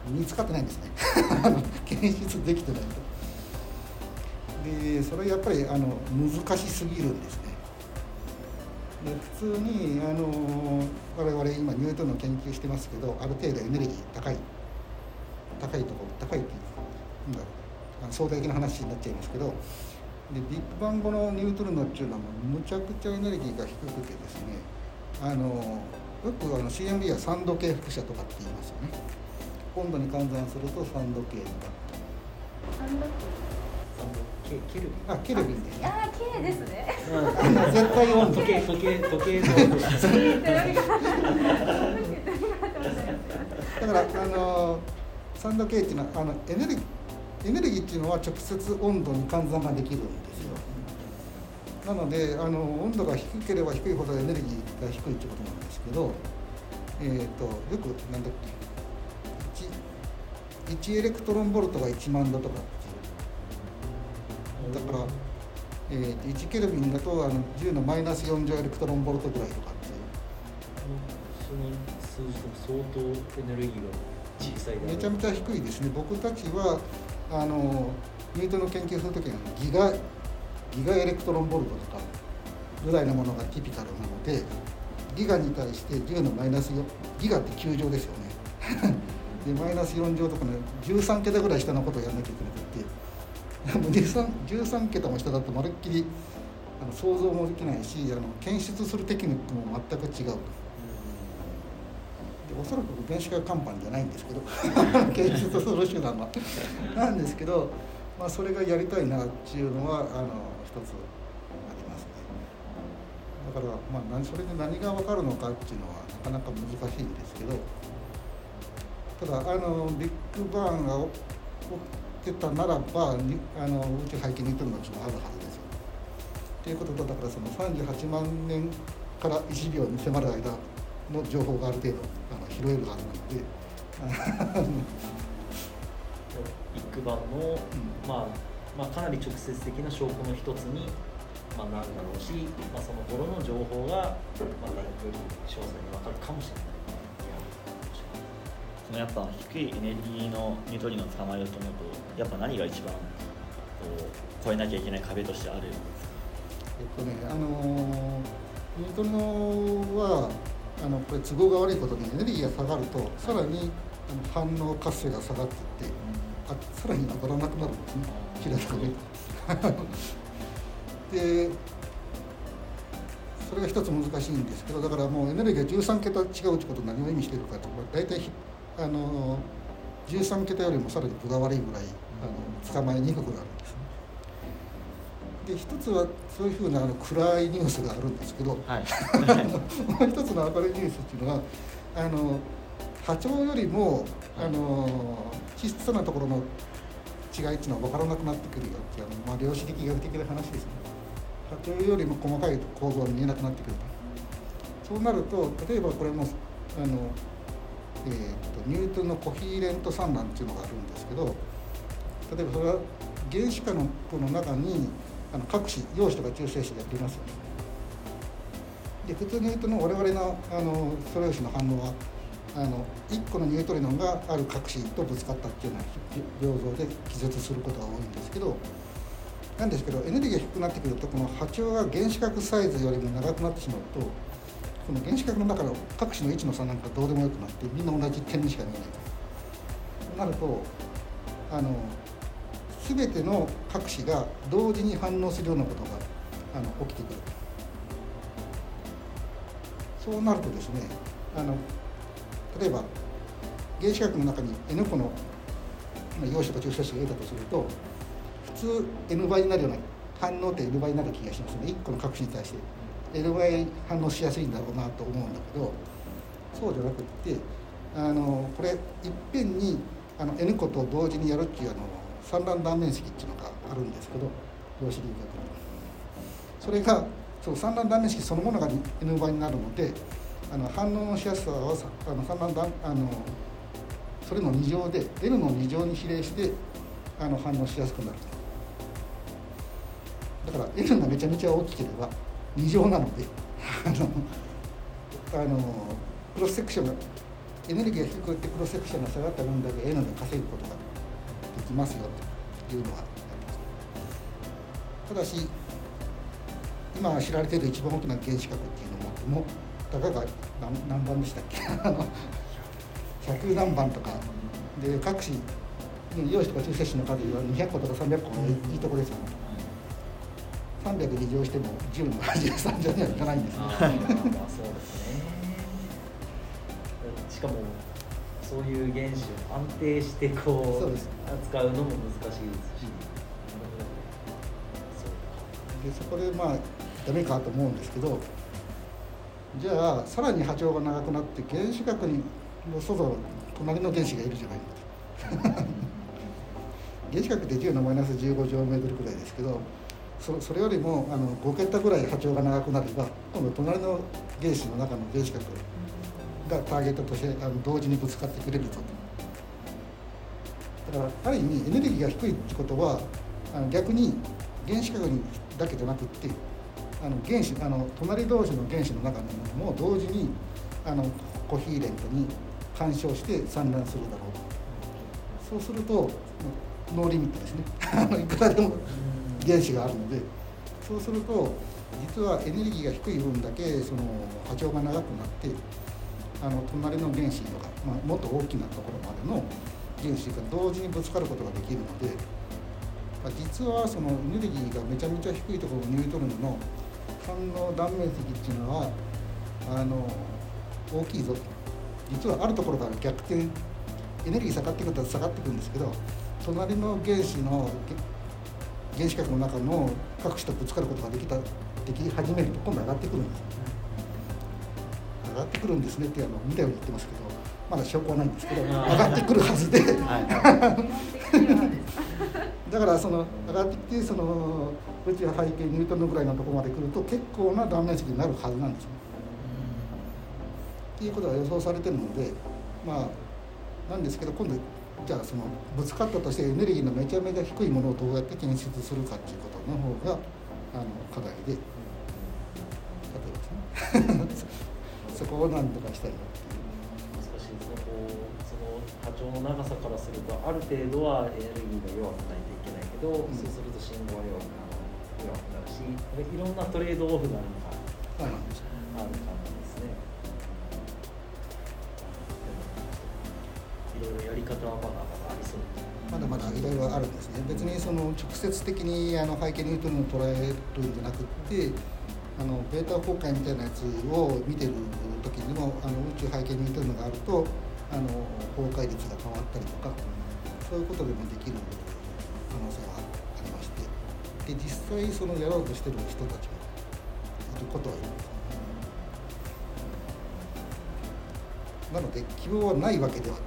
見つかってないんですね。検出できてないと。でそれやっぱりあの難しすぎるんですね。で普通にあの我々今ニュートンの研究してますけどある程度エネルギー高い高いところ高いっていうなんだろうあの相対的な話になっちゃいますけどでビッグバン後のニュートリノっていうのはむちゃくちゃエネルギーが低くてですねあのよくあの CMB は3度計輻射とかって言いますよね。温度に換算すると3度計とかサンドケケルビあケルビンですねあー K ですね。ン絶対温度時計時計時計 の。だからあの3度計っていうのはあのエネルギーエネルギーっていうのは直接温度に換算ができるんですよ。なのであの温度が低ければ低いほどエネルギーが低いってことなんですけどえっ、とよくなんだっけ。1, 1エレクトロンボルトが1万度とかだから、えー、1ケルビンだとあの10のマイナス40エレクトロンボルトぐらいとかっていう。その数字と相当エネルギーが小さいめちゃめちゃ低いですね。僕たちはあのニュートンの研究するときにギガギガエレクトロンボルトとかぐらいのものがティピカルなのでギガに対して10のマイナス4ギガって9乗ですよね。でマイナス4乗とかね13桁ぐらい下のことをやらなきゃいけなくてでも 13, 13桁も下だとまるっきりあの想像もできないしあの検出するテクニックも全く違うと。でおそらく電子化看板じゃないんですけど 検出する手段はなんですけど、まあ、それがやりたいなっていうのはあの一つありますねだから、まあ、何それで何が分かるのかっていうのはなかなか難しいんですけどただあのビッグバーンが起きてたならばにあの宇宙背景に似てるのはちょっとあるはずですよ。ということとだからその38万年から1秒に迫る間の情報がある程度あの拾えるはずなので。ビッグバンの、まあ、まあかなり直接的な証拠の一つに、まあ、なるだろうし、まあ、その頃の情報がまたより詳細に分かるかもしれない。そのやっぱ低いエネルギーのニュートリノを捕まえようと思うとやっぱ何が一番こう超えなきゃいけない壁としてあるえっとねあのニュートリノはあのこれ都合が悪いことにエネルギーが下がるとさらにあの反応活性が下がっていってあさらに上がらなくなるんですね。平たく言うとでそれが一つ難しいんですけどだからもうエネルギーが13桁違うってこと何を意味しているかと大体ひあの13桁よりもさらに分が悪いぐらいあの捕まえにくくなるんですね。で一つはそういうふうなあの暗いニュースがあるんですけど、はい。もう一つの明るいニュースっていうのはあの波長よりもあの小さなところの違いっていうのは分からなくなってくるよっていうあの、まあ、量子力学的な話ですね。波長よりも細かい構造が見えなくなってくると。そうなると例えばこれもあの、えー、とニュートンのコヒーレント散乱っていうのがあるんですけど例えばそれは原子核のの中にあの各種陽子とか中性子がありますよね。で普通に言うとの我々のあの素粒子の反応はあの1個のニュートリノンがある核子とぶつかったっていうような病像で気絶することが多いんですけどなんですけどエネルギーが低くなってくるとこの波長が原子核サイズよりも長くなってしまうとこの原子核の中の各種の位置の差なんかどうでもよくなってみんな同じ点にしか見えないとなる。とあの全ての核子が同時に反応するようなことがあの起きてくる。そうなるとですねあの例えば原子核の中に N 個のまあ陽子とか中性子がいたとすると普通 N 倍になるような反応って N 倍になる気がしますね。1個の核子に対して。N 倍反応しやすいんだろうなと思うんだけどそうじゃなくってあのこれいっぺんにあの N 個と同時にやるっていうあの散乱断面積っていうのがあるんですけど量子力学のそれがそう散乱断面積そのものが N 倍になるのであの反応のしやすさはあの散乱断あのそれの2乗で N の2乗に比例してあの反応しやすくなる。だから N がめちゃめちゃ大きければ2乗なのであのあのクロスセクションがエネルギーが低くてクロスセクションが下がった分だけ N で稼ぐことができますよというのがあります。ただし今知られている一番大きな原子核っていうのももたかが何何番でしたっけ？100何番とか。で各種陽子とか中性子の数は200個とか300個もいいとこですよね。300二乗しても10の83乗にはいかないんですね。まあそうですね。しかもそういう原子を安定してこそううです。扱うのも難しいですし、でそこでまあダメかと思うんですけどじゃあさらに波長が長くなって原子核にの外隣の原子がいるじゃないのと 原子核って10のマイナス15乗メートルくらいですけどそそれよりもあの5桁ぐらい波長が長くなれば今度隣の原子の中の原子核がターゲットとしてあの同時にぶつかってくれるぞと。だからある意味エネルギーが低いってことはあの逆に原子核にだけじゃなくってあの原子あの隣同士の原子の中のものも同時にあのコヒーレントに干渉して散乱するだろうと。そうするとノーリミットですね。いくらでも原子があるのでそうすると実はエネルギーが低い分だけその波長が長くなってあの隣の原子とか、まあ、もっと大きなところまでの原子が同時にぶつかることができるので、まあ、実はそのエネルギーがめちゃめちゃ低いところのニュートロンの反応断面積っていうのはあの大きいぞと。実はあるところから逆転。エネルギー下がってくると下がってくるんですけど隣の原子の原子核の中の各種とぶつかることができたでき始めると今度上がってくるんです上がってくるんですねってあの見たように言ってますけどまだ証拠はないんですけど上がってくるはずでだからその上がってきてその宇宙背景ニュートンのぐらいのところまで来ると結構な断面積になるはずなんですね。っていうことが予想されてるのでまあなんですけど今度じゃあそのぶつかったとしてエネルギーのめちゃめちゃ低いものをどうやって検出するかっていうことの方があの課題で。例えばですねそこをなんとかしたい。なっていう。難しいですねこうその波長の長さからするとある程度はエネルギーが弱くないといけないけど、ん。そうすると信号は弱くなる弱くなるしいろんなトレードオフがそうなんですある感じろいろやり方はまだまだありそうまだまだいろいろあるんですね。別にその直接的にあの背景ニュートンを捉えるんじゃなくってあのベータ崩壊みたいなやつを見てる時にもあの宇宙背景ニュートンがあるとあの崩壊率が変わったりとかそういうことでもできる可能性はありまして。で実際そのやろうとしてる人たちもいることはいるんですなので希望はないわけではない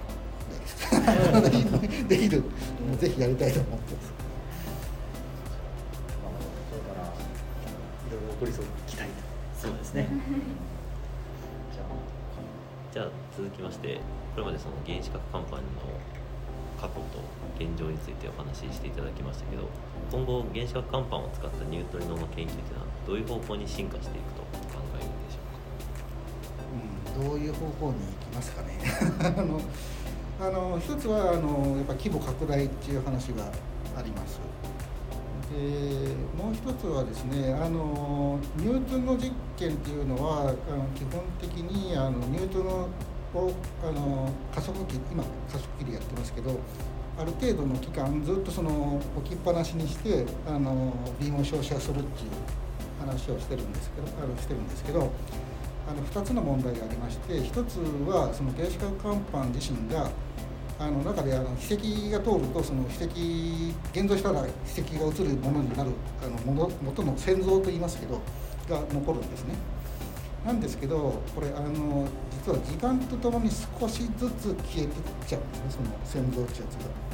できる。ぜひやりたいと思ってます。まあこれからいろいろ起こりそう期待と。そうですね。じゃあじゃあ続きましてこれまでその原子核カンパニーの過去と現状についてお話ししていただきましたけど今後原子核カンパンを使ったニュートリノの研究というのはどういう方向に進化していくと考えるんでしょうか？うん、どういう方向に行きますかね。あのあの一つはあのやっぱ規模拡大っていう話があります。でもう一つはですねあのニュートンの実験っていうのはあの基本的にあのニュートンのをあの加速器今加速器でやってますけどある程度の期間ずっとその置きっぱなしにしてあのビームを照射するっていう話をしてるんですけどあのしてるんですけどあの2つの問題がありまして1つはその原子核乾板自身があの中であの筆跡が通るとその筆跡現像したら筆跡が映るものになるあのもの元の線像といいますけどが残るんですね。なんですけどこれあの実は時間とともに少しずつ消えてっちゃうんですねその線像ってやつが。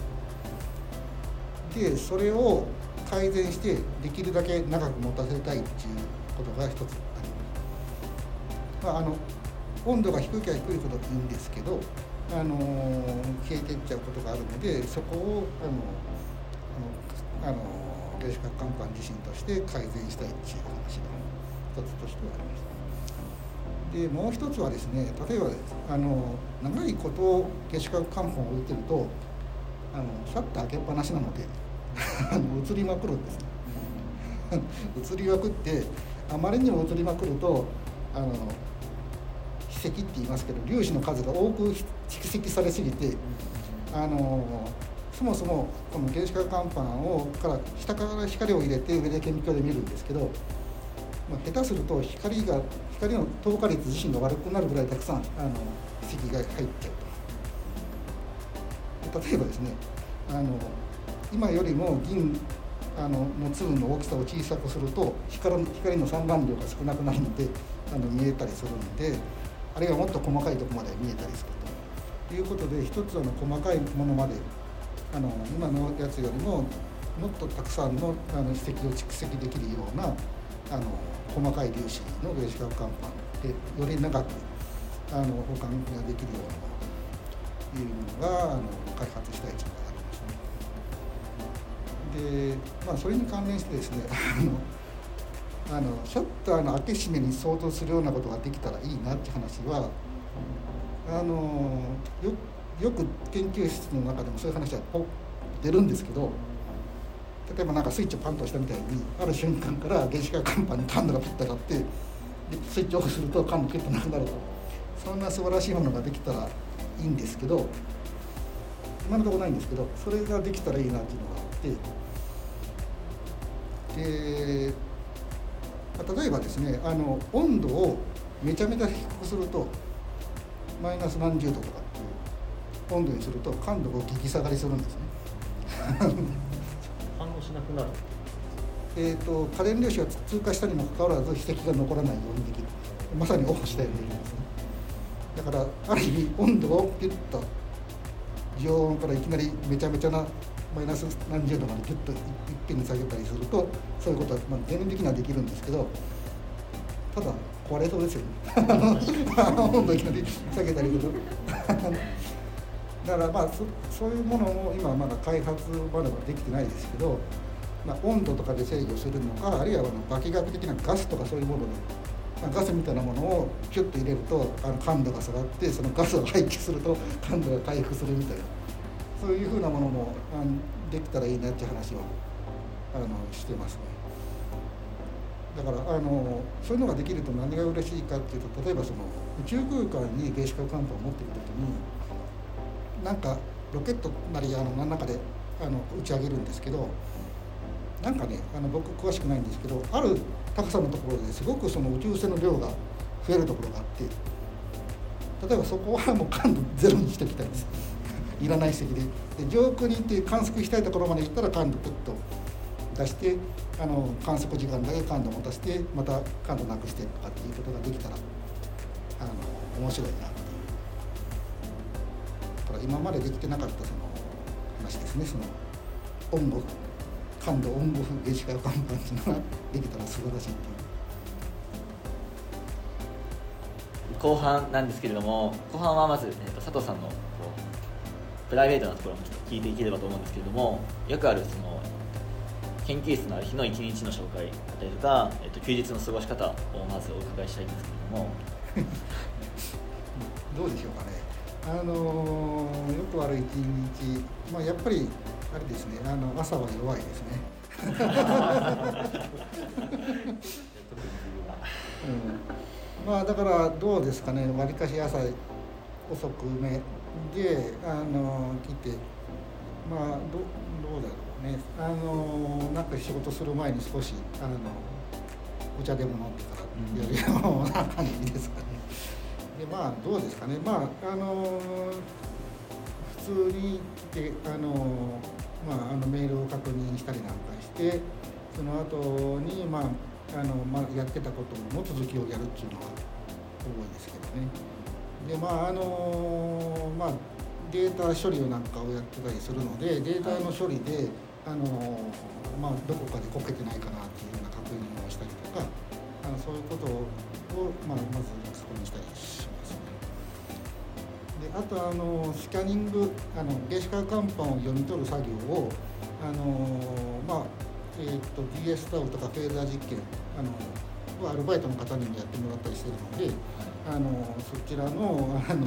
でそれを改善してできるだけ長く持たせたいっていうことが一つあります。まあ、あの温度が低けば低いほどいいんですけど、あの消えていっちゃうことがあるのでそこをあのあのあの原子核乾板自身として改善したいっていう話が一つとしてはありました。でもう一つはですね例えばあの長いこと原子核乾板を置いてるとあのシャッター開けっぱなしなので あの映りまくるんですね。映りまくってあまりにも映りまくるとあの筆跡って言いますけど粒子の数が多く蓄積されすぎてあのそもそもこの原子核乾板をから下から光を入れて上で顕微鏡で見るんですけど、まあ、下手すると光が光の透過率自身が悪くなるぐらいたくさんあの筆跡が入っちゃうと。例えばですねあの今よりも銀あのの粒の大きさを小さくすると光の光の散乱量が少なくなるのであの見えたりするのであるいはもっと細かいとこまで見えたりする。ということで一つあの細かいものまであの今のやつよりももっとたくさんのあの筆跡を蓄積できるようなあの細かい粒子の原子核乾板でより長くあの保管ができるようないうのがあの開発したいというのがありますね。でまあそれに関連してですね あのあのシャッターの開け閉めに相当するようなことができたらいいなって話はあのよよく研究室の中でもそういう話はポッ出るんですけど例えばなんかスイッチをパンと押したみたいにある瞬間から原子化カンパに感度がピッと上がってスイッチオフすると感度ピッとなくなると。そんな素晴らしいものができたらいいんですけど今のところないんですけどそれができたらいいなっていうのがあって。でまあ例えばですねあの温度をめちゃめちゃ低くするとマイナス何十度とかっていう温度にすると感度が激下がりするんですね。反応しなくなる。えー、と可燃粒子が通過したにもかかわらず筆跡が残らないようにできる。まさにオフしたようにできるんですね。だからある意味温度をピュッと常温からいきなりめちゃめちゃなマイナス何十度までピュッといいっぺんに下げたりするとそういうことは、まあ、全面的にはできるんですけどただ壊れそうですよね。温度いきなり下げたりすると。だからまあそそういうものも今まだ開発まではできてないですけど、まあ、温度とかで制御するのかあるいはあの化学的なガスとかそういうもので、まあ、ガスみたいなものをキュッと入れるとあの感度が下がってそのガスを排気すると感度が回復するみたいなそういうふうなものもあのできたらいいなっていう話をあのしてますね。だからあのそういうのができると何が嬉しいかっていうと例えばその宇宙空間に原子核艦隊を持っている時になんかロケットなりあの何らかであの打ち上げるんですけどなんかねあの僕詳しくないんですけどある高さのところですごくその宇宙船の量が増えるところがあって例えばそこはもう感度ゼロにしておきたいんです。いらない席で。で上空に行って観測したいところまで行ったら感度プッと出してあの観測時間だけ感度持たせてまた感度なくしてとかっていうことができたらあの面白いなっていう。だから今までできてなかったその話ですね。そのオンオ感度オンオフ原子化看板っていうのができたら素晴らしいっていう。後半なんですけれども後半はまず、えー、と佐藤さんのこうプライベートなところも聞いていければと思うんですけれどもよくあるその研究室のある日の一日の紹介だったりとか、えー、と休日の過ごし方をまずお伺いしたいんですけれども。どうでしょうかね。あのよくある一日まあやっぱりあれですね。あの朝は弱いですね。うん、まあだからどうですかね。わりかし朝遅くめであの来てまあどどうだろう。ねあのなんか仕事する前に少しあのお茶でも飲んでからやるような感じですかね。でまあどうですかねまああの普通に来てあの、まあ、あのメールを確認したりなんかしてその後にまああのまあやってたことの続きをやるっていうのが多いですけどね。でまああのまあデータ処理をなんかをやってたりするのでデータの処理で、あのまあ、どこかでこけてないかなっていうような確認をしたりとかあのそういうことを、まあ、まずそこにしたりしますね。であとあのスキャニングあの原子核乾板を読み取る作業をあのまあえー、と DS タウとかフェーザー実験あのアルバイトの方にもやってもらったりしてるので、あのそちらのあの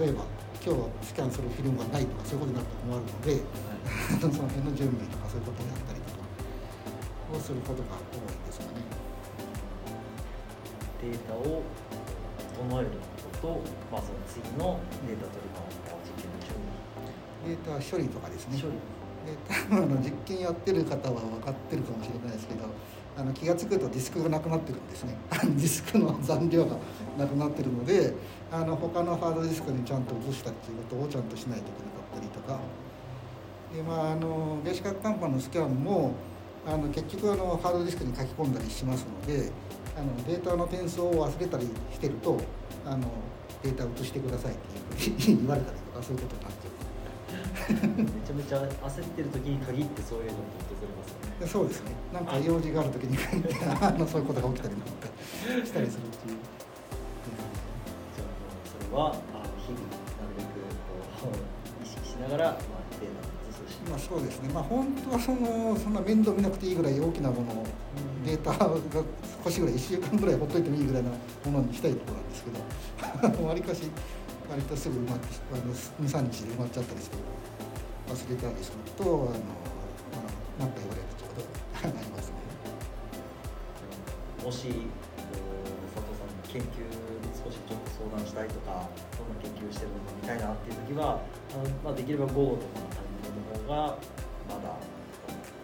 例えば今日はスキャンするフィルムがないとかそういうことになって困るので、あのその辺の準備とかそういうことをやったりとかをすることが多いですかね。データを整えることと、まあ、その次のデータ取りの実験の準データ処理とかですね。処理で多分あの実験やってる方は分かってるかもしれないですけどあの気が付くとディスクがなくなってるんですね ディスクの残量がなくなってるのであの他のハードディスクにちゃんと移したっていうことをちゃんとしないといけなかったりとかで、まあ、あの原子核乾板のスキャンもあの結局あのハードディスクに書き込んだりしますのであのデータの転送を忘れたりしてるとあのデータ移してくださいっていうふうに言われたりとかそういうことになっちゃう。めちゃめちゃ焦ってる時に限ってそういうのって訪れますよね。でそうですね。なんか用事がある時に限ってあのそういうことが起きたりなんかしたりするっていう、じゃあそれは日々なるべくこう意識しながら、そうですね。まあ本当はそのそんな面倒見なくていいぐらい大きなものをデータが少しぐらい1週間ぐらいほっといてもいいぐらいなものにしたいところなんですけど わりかし割とすぐ埋まってあの23日で埋まっちゃったりして忘れたりするとあの、まあ、なんか言われるってことになりますね。もし佐藤さんの研究に少しちょっと相談したいとかどんな研究してるのか見たいなっていう時はあの、まあ、できれば午後とかの方がまだ、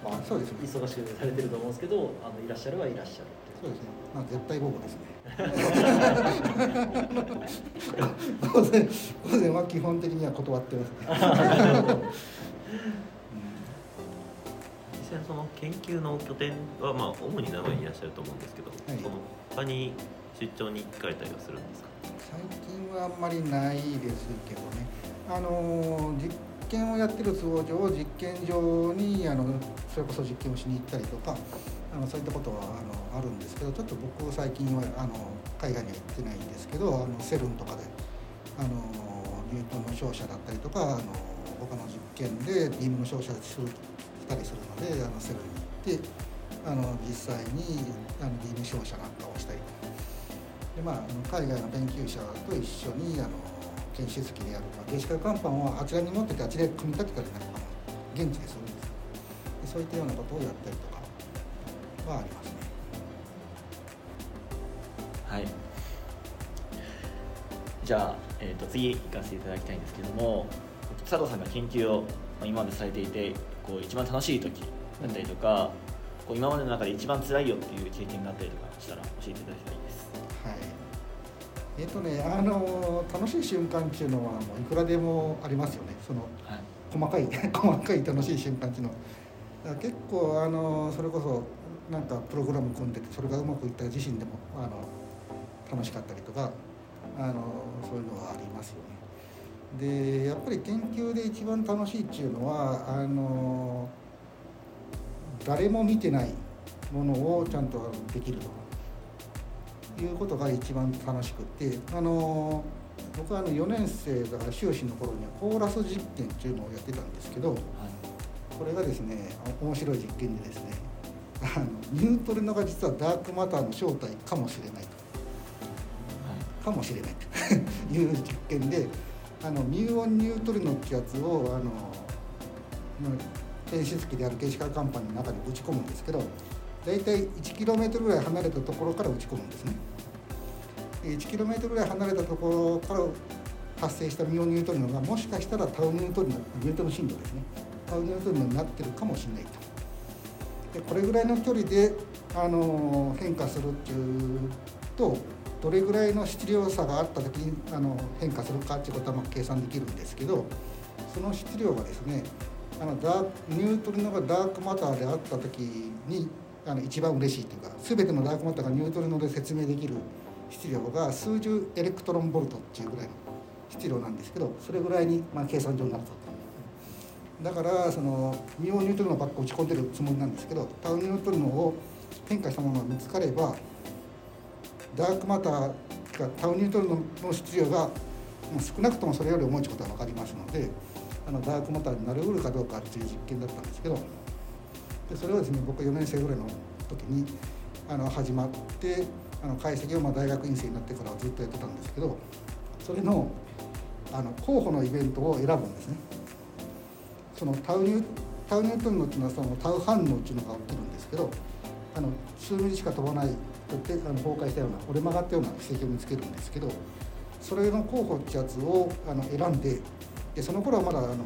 まあ、そうですね忙しくされてると思うんですけどあのいらっしゃるはいらっしゃるそうですね。まあ絶対午後ですね。午前午前は基本的には断ってますね。実際その研究の拠点はまあ主に名古屋にいらっしゃると思うんですけど、はいその他に出張に行かれたりはするんですか？最近はあんまりないですけどね。あの実験をやってる都合上実験場にあのそれこそ実験をしに行ったりとかあのそういったことはあのあるんですけどちょっと僕最近はあの海外には行ってないんですけどあのセルンとかであのニュートンの照射だったりとかあの他の実験でビームの照射するしたりするのであのセルンに行ってあの実際にあのビーム照射なんかをしたりとか。でまあ、海外の研究者と一緒にあの研修機でやる、まあ、原子核乾板はあちらに持っててあちらで組み立てたりなんか現地でするんですでそういったようなことをやったりとかはありますね。はい。じゃあ、えー、と次行かせていただきたいんですけども佐藤さんが研究をまあ今までされていてこう一番楽しい時だったりとか、こう今までの中で一番辛いよっていう経験があったりとかしたら教えていただきたい。えっ、とねあの楽しい瞬間っていうのはもういくらでもありますよね。そのはい。細かい 細かい楽しい瞬間っていうのは。結構あのそれこそなんかプログラム組んでてそれがうまくいった自身でもあの楽しかったりとかあのそういうのはありますよね。でやっぱり研究で一番楽しいっていうのはあの誰も見てないものをちゃんとできるとかいうことが一番楽しくってあの僕はあの4年生だから修士の頃にはコーラス実験っていうのをやってたんですけどこれがですねあ面白い実験でですねあのニュートリノが実はダークマターの正体かもしれないと。かもしれない。と いう実験であのミューオンニュートリノってやつをあのまあ検出器である原子核乾板の中に打ち込むんですけど大体 1km ぐらい離れたところから打ち込むんですね。1km ぐらい離れたところから発生したミオニュートリノがもしかしたらタウニュートリノニュートの進路ですねタウニュートリノになってるかもしれないと。でこれぐらいの距離であの変化するっていうとどれぐらいの質量差があった時にあの変化するかっていうことはま計算できるんですけどその質量がですねあのタウニュートリノがダークマターであった時にあの一番嬉しいというか全てのダークマターがニュートリノで説明できる質量が数十エレクトロンボルトっていうぐらいの質量なんですけどそれぐらいにまあ計算上になると。だからそのミオニュートリノばっか打ち込んでるつもりなんですけどタウニュートリノを変化したものが見つかればダークマターがタウニュートリノの質量が少なくともそれより重いことは分かりますのであのダークマターになりうるかどうかっていう実験だったんですけどでそれはですね僕4年生ぐらいの時にあの始まってあの解析をま大学院生になってからずっとやってたんですけどそれのあの候補のイベントを選ぶんですね。そのタウニュタウニュートリノっていうのはそのタウ反応っていうのが起きるんですけどあの数ミリしか飛ばないとってあの崩壊したような折れ曲がったような奇跡を見つけるんですけどそれの候補ってやつをあの選んででその頃はまだあの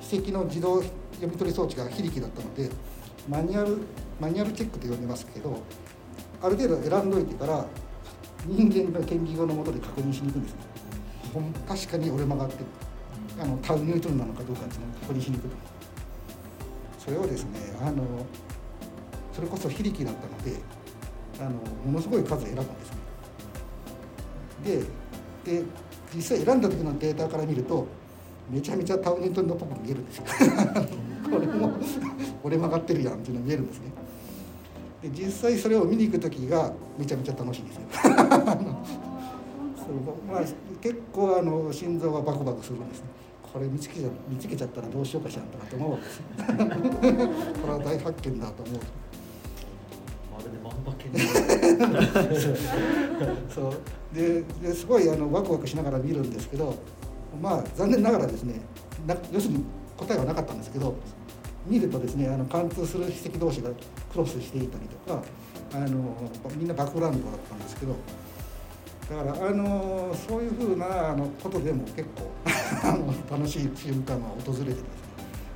奇跡の自動読み取り装置が非力だったのでマニュアルマニュアルチェックと呼んでますけどある程度選んどいてから人間の研究用のもとで確認しに行くんですね。確かに折れ曲がってあのタウンニュートンなのかどうかっていうのを確認しに行くと。それをですねあのそれこそ非力だったのであのものすごい数選ぶんですね。でで実際選んだ時のデータから見るとめちゃめちゃタウンニュートンのっぽく見えるんですよ。これも折れ曲がってるやんっていうのが見えるんですね。で実際それを見に行く時がめちゃめちゃ楽しいんですよ。そうまあ、結構あの心臓がバクバクするんですね。これ見つけちゃ見つけちゃったらどうしようかしらんとかと思うわけですよ。これは大発見だと思う。まるで万馬券。の そう。でですごいあのワクワクしながら見るんですけどまあ残念ながらですねな要するに答えはなかったんですけど見るとですねあの貫通する筆跡同士がクロスしていたりとかあのみんなバックグラウンドだったんですけどだからあのそういうふうなあのことでも結構 楽しい瞬間が訪れてですね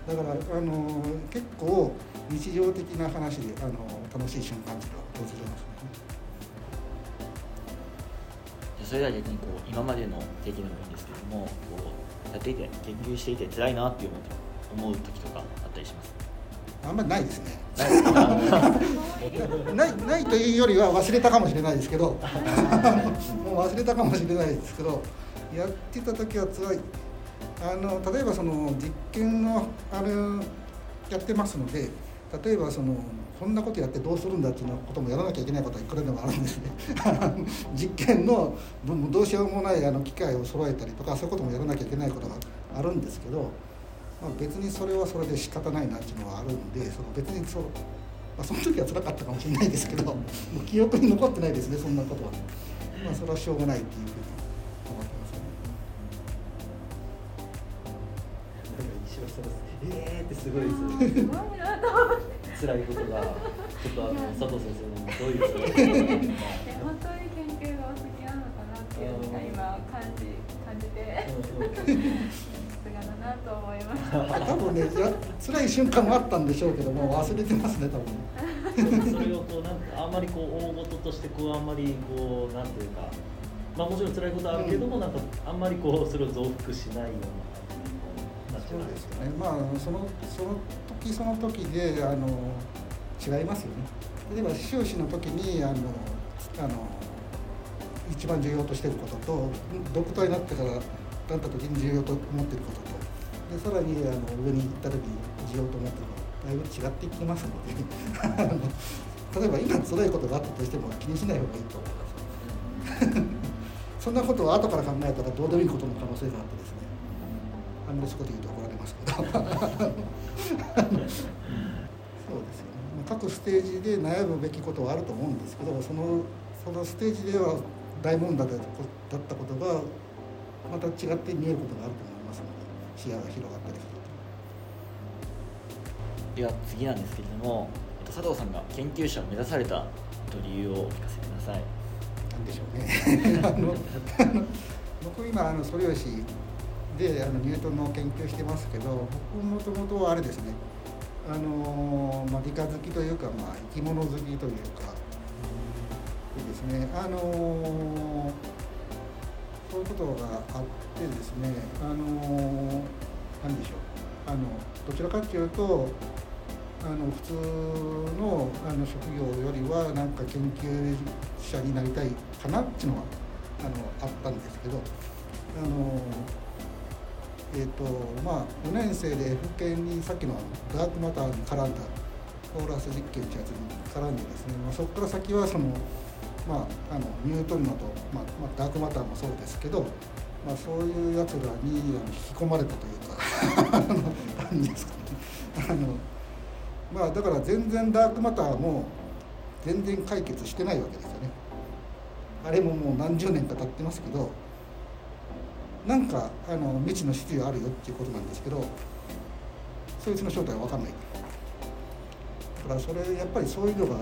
だからあの結構日常的な話であの楽しい瞬間っていうのは訪れますね。それでは逆にこう今までの経験でもいいんですけどもこうやっていて研究していて辛いなって思う思う時とかあったりします？あんまりないですね。ない。ないというよりは忘れたかもしれないですけど もう忘れたかもしれないですけどやってた時は辛い。あの例えばその実験のあれやってますので例えばそのこんなことやってどうするんだっていうようなこともやらなきゃいけないことはいくらでもあるんですね。実験のどうしようもないあの機械を揃えたりとかそういうこともやらなきゃいけないことがあるんですけど、まあ、別にそれはそれで仕方ないなっていうのはあるんでその別にそう、まあ、その時は辛かったかもしれないですけど もう記憶に残ってないですねそんなことは、まあ、それはしょうがないっていうふうに思ってますね。えーってすごいですすごいなと思って辛いことがちょっとあの佐藤先生のどういうこ 本当に研究がお好きなのかなっていうのが今感じ感じてなと思いました。多分ねや辛い瞬間もあったんでしょうけども忘れてますね多分。ねそれをこうなんかあんまりこう大事としてこうあんまりこうなんていうかまあもちろん辛いことあるけども、なんかあんまりこうそれを増幅しないような感じになっちゃそううんですよね。まあそのその時その時であの違いますよね。例えば修士の時にあのあの一番重要としていることとドクターになってからなった時に重要と思っていることとでさらにあの上に行った時に重要と思っていることだいぶ違ってきますので 例えば今辛いことがあったとしても気にしない方がいいと思います。そんなことは後から考えたらどうでもいいことの可能性があってですねあんまりそういうこと言うと怒られますけど。そうですよね。各ステージで悩むべきことはあると思うんですけどそのそのステージでは大問題だったことがまた違って見えることがあると思います視野が広がったりすると。では次なんですけれどもえっと佐藤さんが研究者を目指されたえっと理由をお聞かせください。なんでしょうね。あのあの僕今あの素粒子であのニュートンの研究してますけど僕もともとはあれですね。あの、まあ、理科好きというか、まあ、生き物好きというかでですね。あのそういうことがあってですねあの何でしょうあのどちらかというとあの普通のあの職業よりはなんか研究者になりたいかなっていうのはあのあったんですけどあのえっ、とまあ4年生で F 研にさっきのダークマターに絡んだコーラス実験ってやつに絡んでですね、まあ、そこから先はそのまああのニュートリノと、まあまあ、ダークマターもそうですけどまあ、そういうやつらに引き込まれたというか 何ですかね。あのまあだから全然ダークマターも全然解決してないわけですよね。あれももう何十年か経ってますけどなんかあの未知の必要あるよっていうことなんですけどそいつの正体は分かんない。だからそれやっぱりそういうのが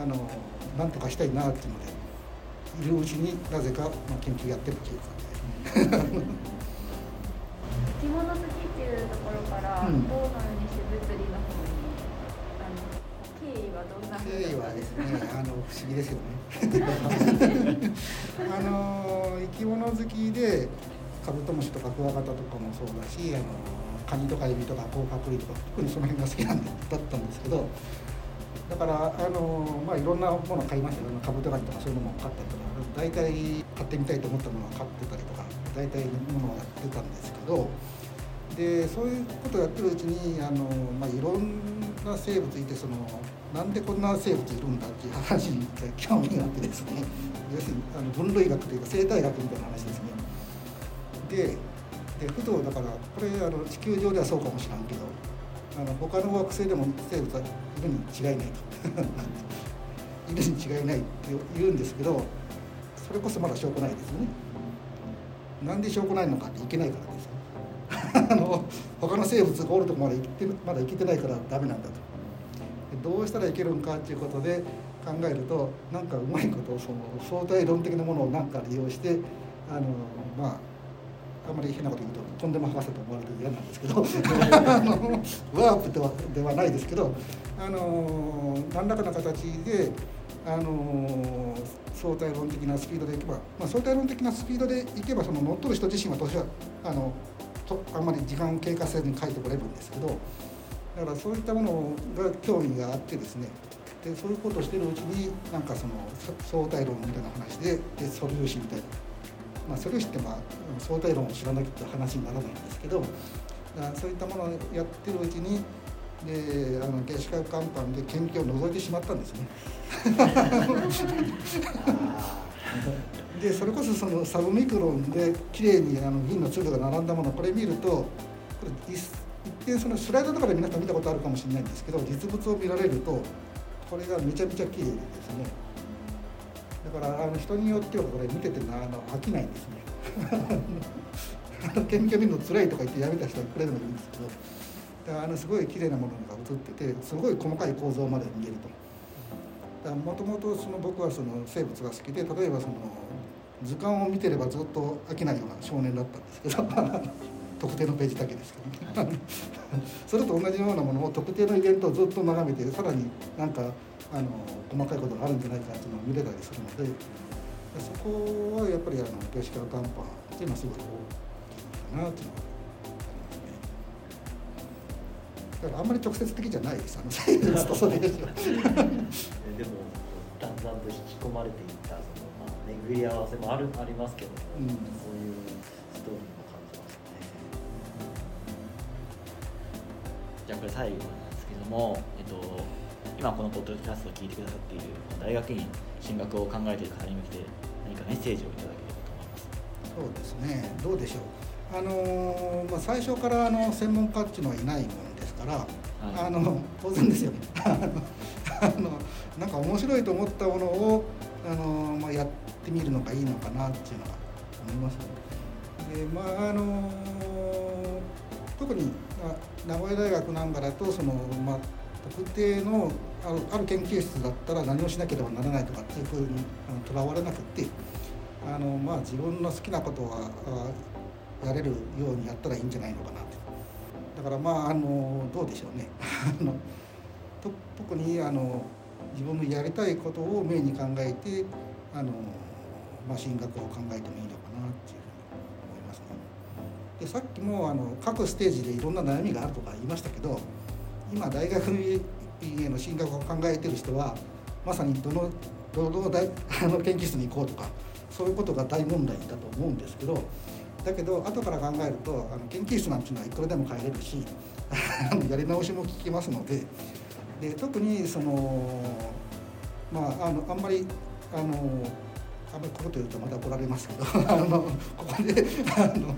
あのなんとかしたいなっていうのでいるうちになぜか、まあ、研究やってるっていう感じで。すね生き物好きっていうところから、うん。どうなるにして物理の方にあの経緯はどんな経緯はですねあの不思議ですよね。あの生き物好きでカブトムシとかクワガタとかもそうだしあのカニとかエビとか甲殻類とか特にその辺が好きなんでだったんですけどだからあの、まあ、いろんなもの買いましたよカブトガニとかそういうのも買ったりとか大体買ってみたいと思ったものは買ってたりとか大体のものをやってたんですけどでそういうことをやってるうちにあの、まあ、いろんな生物いてそのなんでこんな生物いるんだっていう話に興味があってですね。要するにあの分類学というか生態学みたいな話ですね。ででふとだからこれあの地球上ではそうかもしれんけどあの他の惑星でも生物はいるに違いないと。いるに違いないって言うんですけどそれこそまだ証拠ないですよね。なんで証拠ないのかっていけないからです あの他の生物がおるとこまで生きてまだ生きてないからダメなんだと。どうしたらいけるんかっていうことで考えるとなんかうまいことをその相対論的なものを何か利用してあのまああんまり変なこと言うととんでも博士と思われて嫌なんですけど ワープではではないですけどあの何らかの形であの相対論的なスピードでいけば、まあ、相対論的なスピードでいけばその乗っ取る人自身は年はあのとあんまり時間を経過せずに書いてこれるんですけどだからそういったものが興味があってですねでそういうことをしてるうちになんかその相対論みたいな話でで素粒子みたいな、まあ、素粒子ってまあ相対論を知らなきゃ話にならないんですけどそういったものをやってるうちにであの原子核乾板で研究を覗いてしまったんですね。でそれこそそのサブミクロンで綺麗にあの銀の粒が並んだものこれ見るとこれ一一見そのスライドとかで皆さん見たことあるかもしれないんですけど実物を見られるとこれがめちゃめちゃ綺麗ですねだからあの人によってはこれ見ててなあの飽きないんですね。あの研究見るの辛いとか言ってやめた人はいくらでもいるんですけどだからあのすごい綺麗なものが映っててすごい細かい構造まで見えると。もともと僕はその生物が好きで例えばその図鑑を見てればずっと飽きないような少年だったんですけど 特定のページだけですけど、ね、それと同じようなものを特定のイベントをずっと眺めてさらになんかあの細かいことがあるんじゃないかっていうのを見れたりするのでそこはやっぱりあの形式化短パンっていうのはすごい大きいかなっていうのはだからあんまり直接的じゃないですあの生物とそれでしょでもだんだんと引き込まれていったその、まあ、巡り合わせもあるありますけども、うんそういうストーリーも感じますね。じゃあこれ最後なんですけども、えっと、今このポッドキャストを聞いてくださっている大学院進学を考えている方に向けて何かメッセージをいただければと思います。そうですね。どうでしょう。あのーまあ、最初からあの専門家っていうのはいないものですから、あの当然ですよ。ね あのなんか面白いと思ったものを、あのーまあ、やってみるのがいいのかなっていうのは思いますね。でまああのー特に、まあ、名古屋大学なんかだとその、まあ、特定のあるある研究室だったら何をしなければならないとかっていうふうにとらわれなくってあの、まあ、自分の好きなことはあやれるようにやったらいいんじゃないのかなってだからまああのどうでしょうね あのと特にあの自分のやりたいことをメインに考えてあの、まあ、進学を考えてもいいのかなっていうふうに思いますね。でさっきもあの各ステージでいろんな悩みがあるとか言いましたけど今大学院への進学を考えてる人はまさにどのどの大 あの研究室に行こうとかそういうことが大問題だと思うんですけどだけど後から考えるとあの研究室なんていうのはいくらでも変えれるし やり直しも効きますのでで特にそのまああのあんまりあのあんまりここと言うとまた怒られますけど あのここであの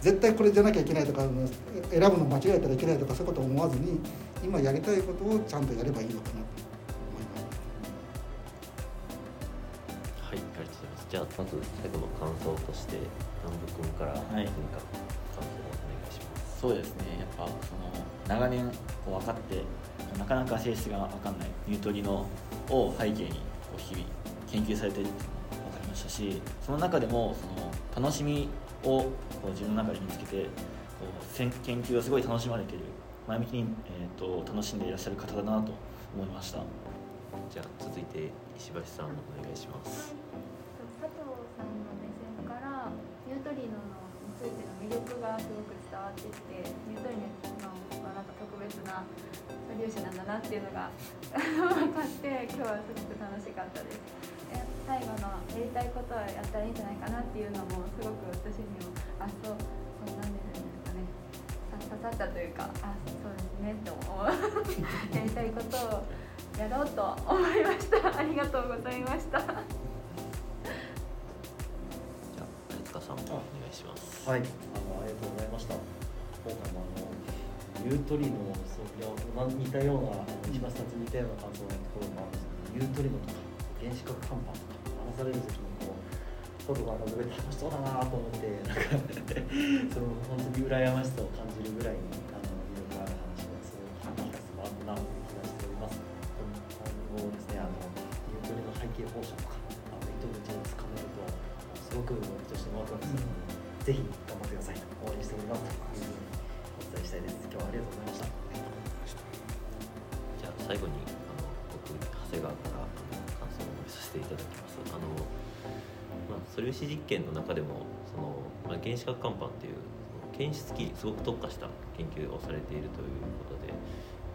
絶対これじゃなきゃいけないとか選ぶの間違えたらいけないとかそういうことを思わずに今やりたいことをちゃんとやればいいのかなと思います。はい、ありがとうございます。じゃあ、まず最後の感想として、南部君からはい何か感想をお願いします。そうですねやっぱその長年こう分かってなかなか性質が分かんないニュートリノを背景にこう日々研究されているっていうのましたしその中でもその楽しみをこう自分の中で見つけてこう研究をすごい楽しまれている前向きに、えー、と楽しんでいらっしゃる方だなと思いましたじゃあ、続いて石橋さんお願いします。佐藤さんの目線からニュートリノについての魅力がすごく伝わってきてニュートリノはなんか特別な粒子なんだなっていうのが 分かって今日はすごく楽しかったです。え最後のやりたいことをやったらいいんじゃないかなっていうのもすごく私にもあそうそうなんですかね。刺さったというかあそうですねって思う。やりたいことをやろうと思いました。ありがとうございました。じゃあ、貝塚さんお願いします。はい、あのありがとうございました。今回もあのニュートリノのそういやま似たような一番さつ似たような感想のところもあるんですけど、ニュートリノとか原子核乾板とか話される時にこうことがすごい楽しそうだなと思ってなんか その本当に羨ましさを感じるぐらいに原子核乾板っていう検出器すごく特化した研究をされているということで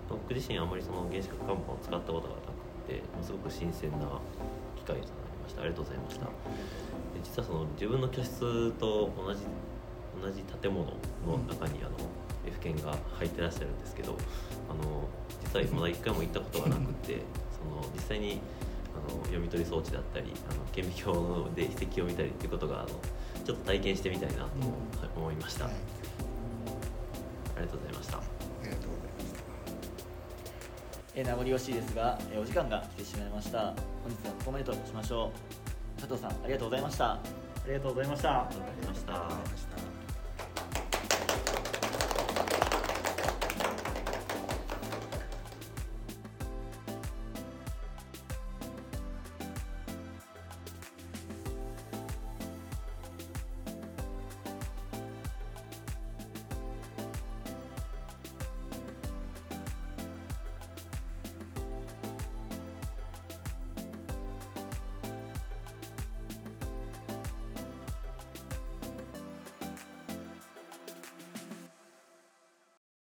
僕自身あんまりその原子核乾板を使ったことがなくて、まあすごく新鮮な機会となりました。ありがとうございました。で実はその自分の居室と同じ同じ建物の中にあの F 犬が入ってらっしゃるんですけどあの実はまだ一回も行ったことがなくて その実際にあの読み取り装置だったりあの顕微鏡で遺跡を見たりっていうことがあのちょっと体験してみたいなと思いました、はい。ありがとうございました。ありがとうございました。えー名残惜しいですが、えーお時間が来てしまいました。本日はここまでとしましょう。佐藤さんありがとうございました。ありがとうございました。ありがとうございました。ありがとうございました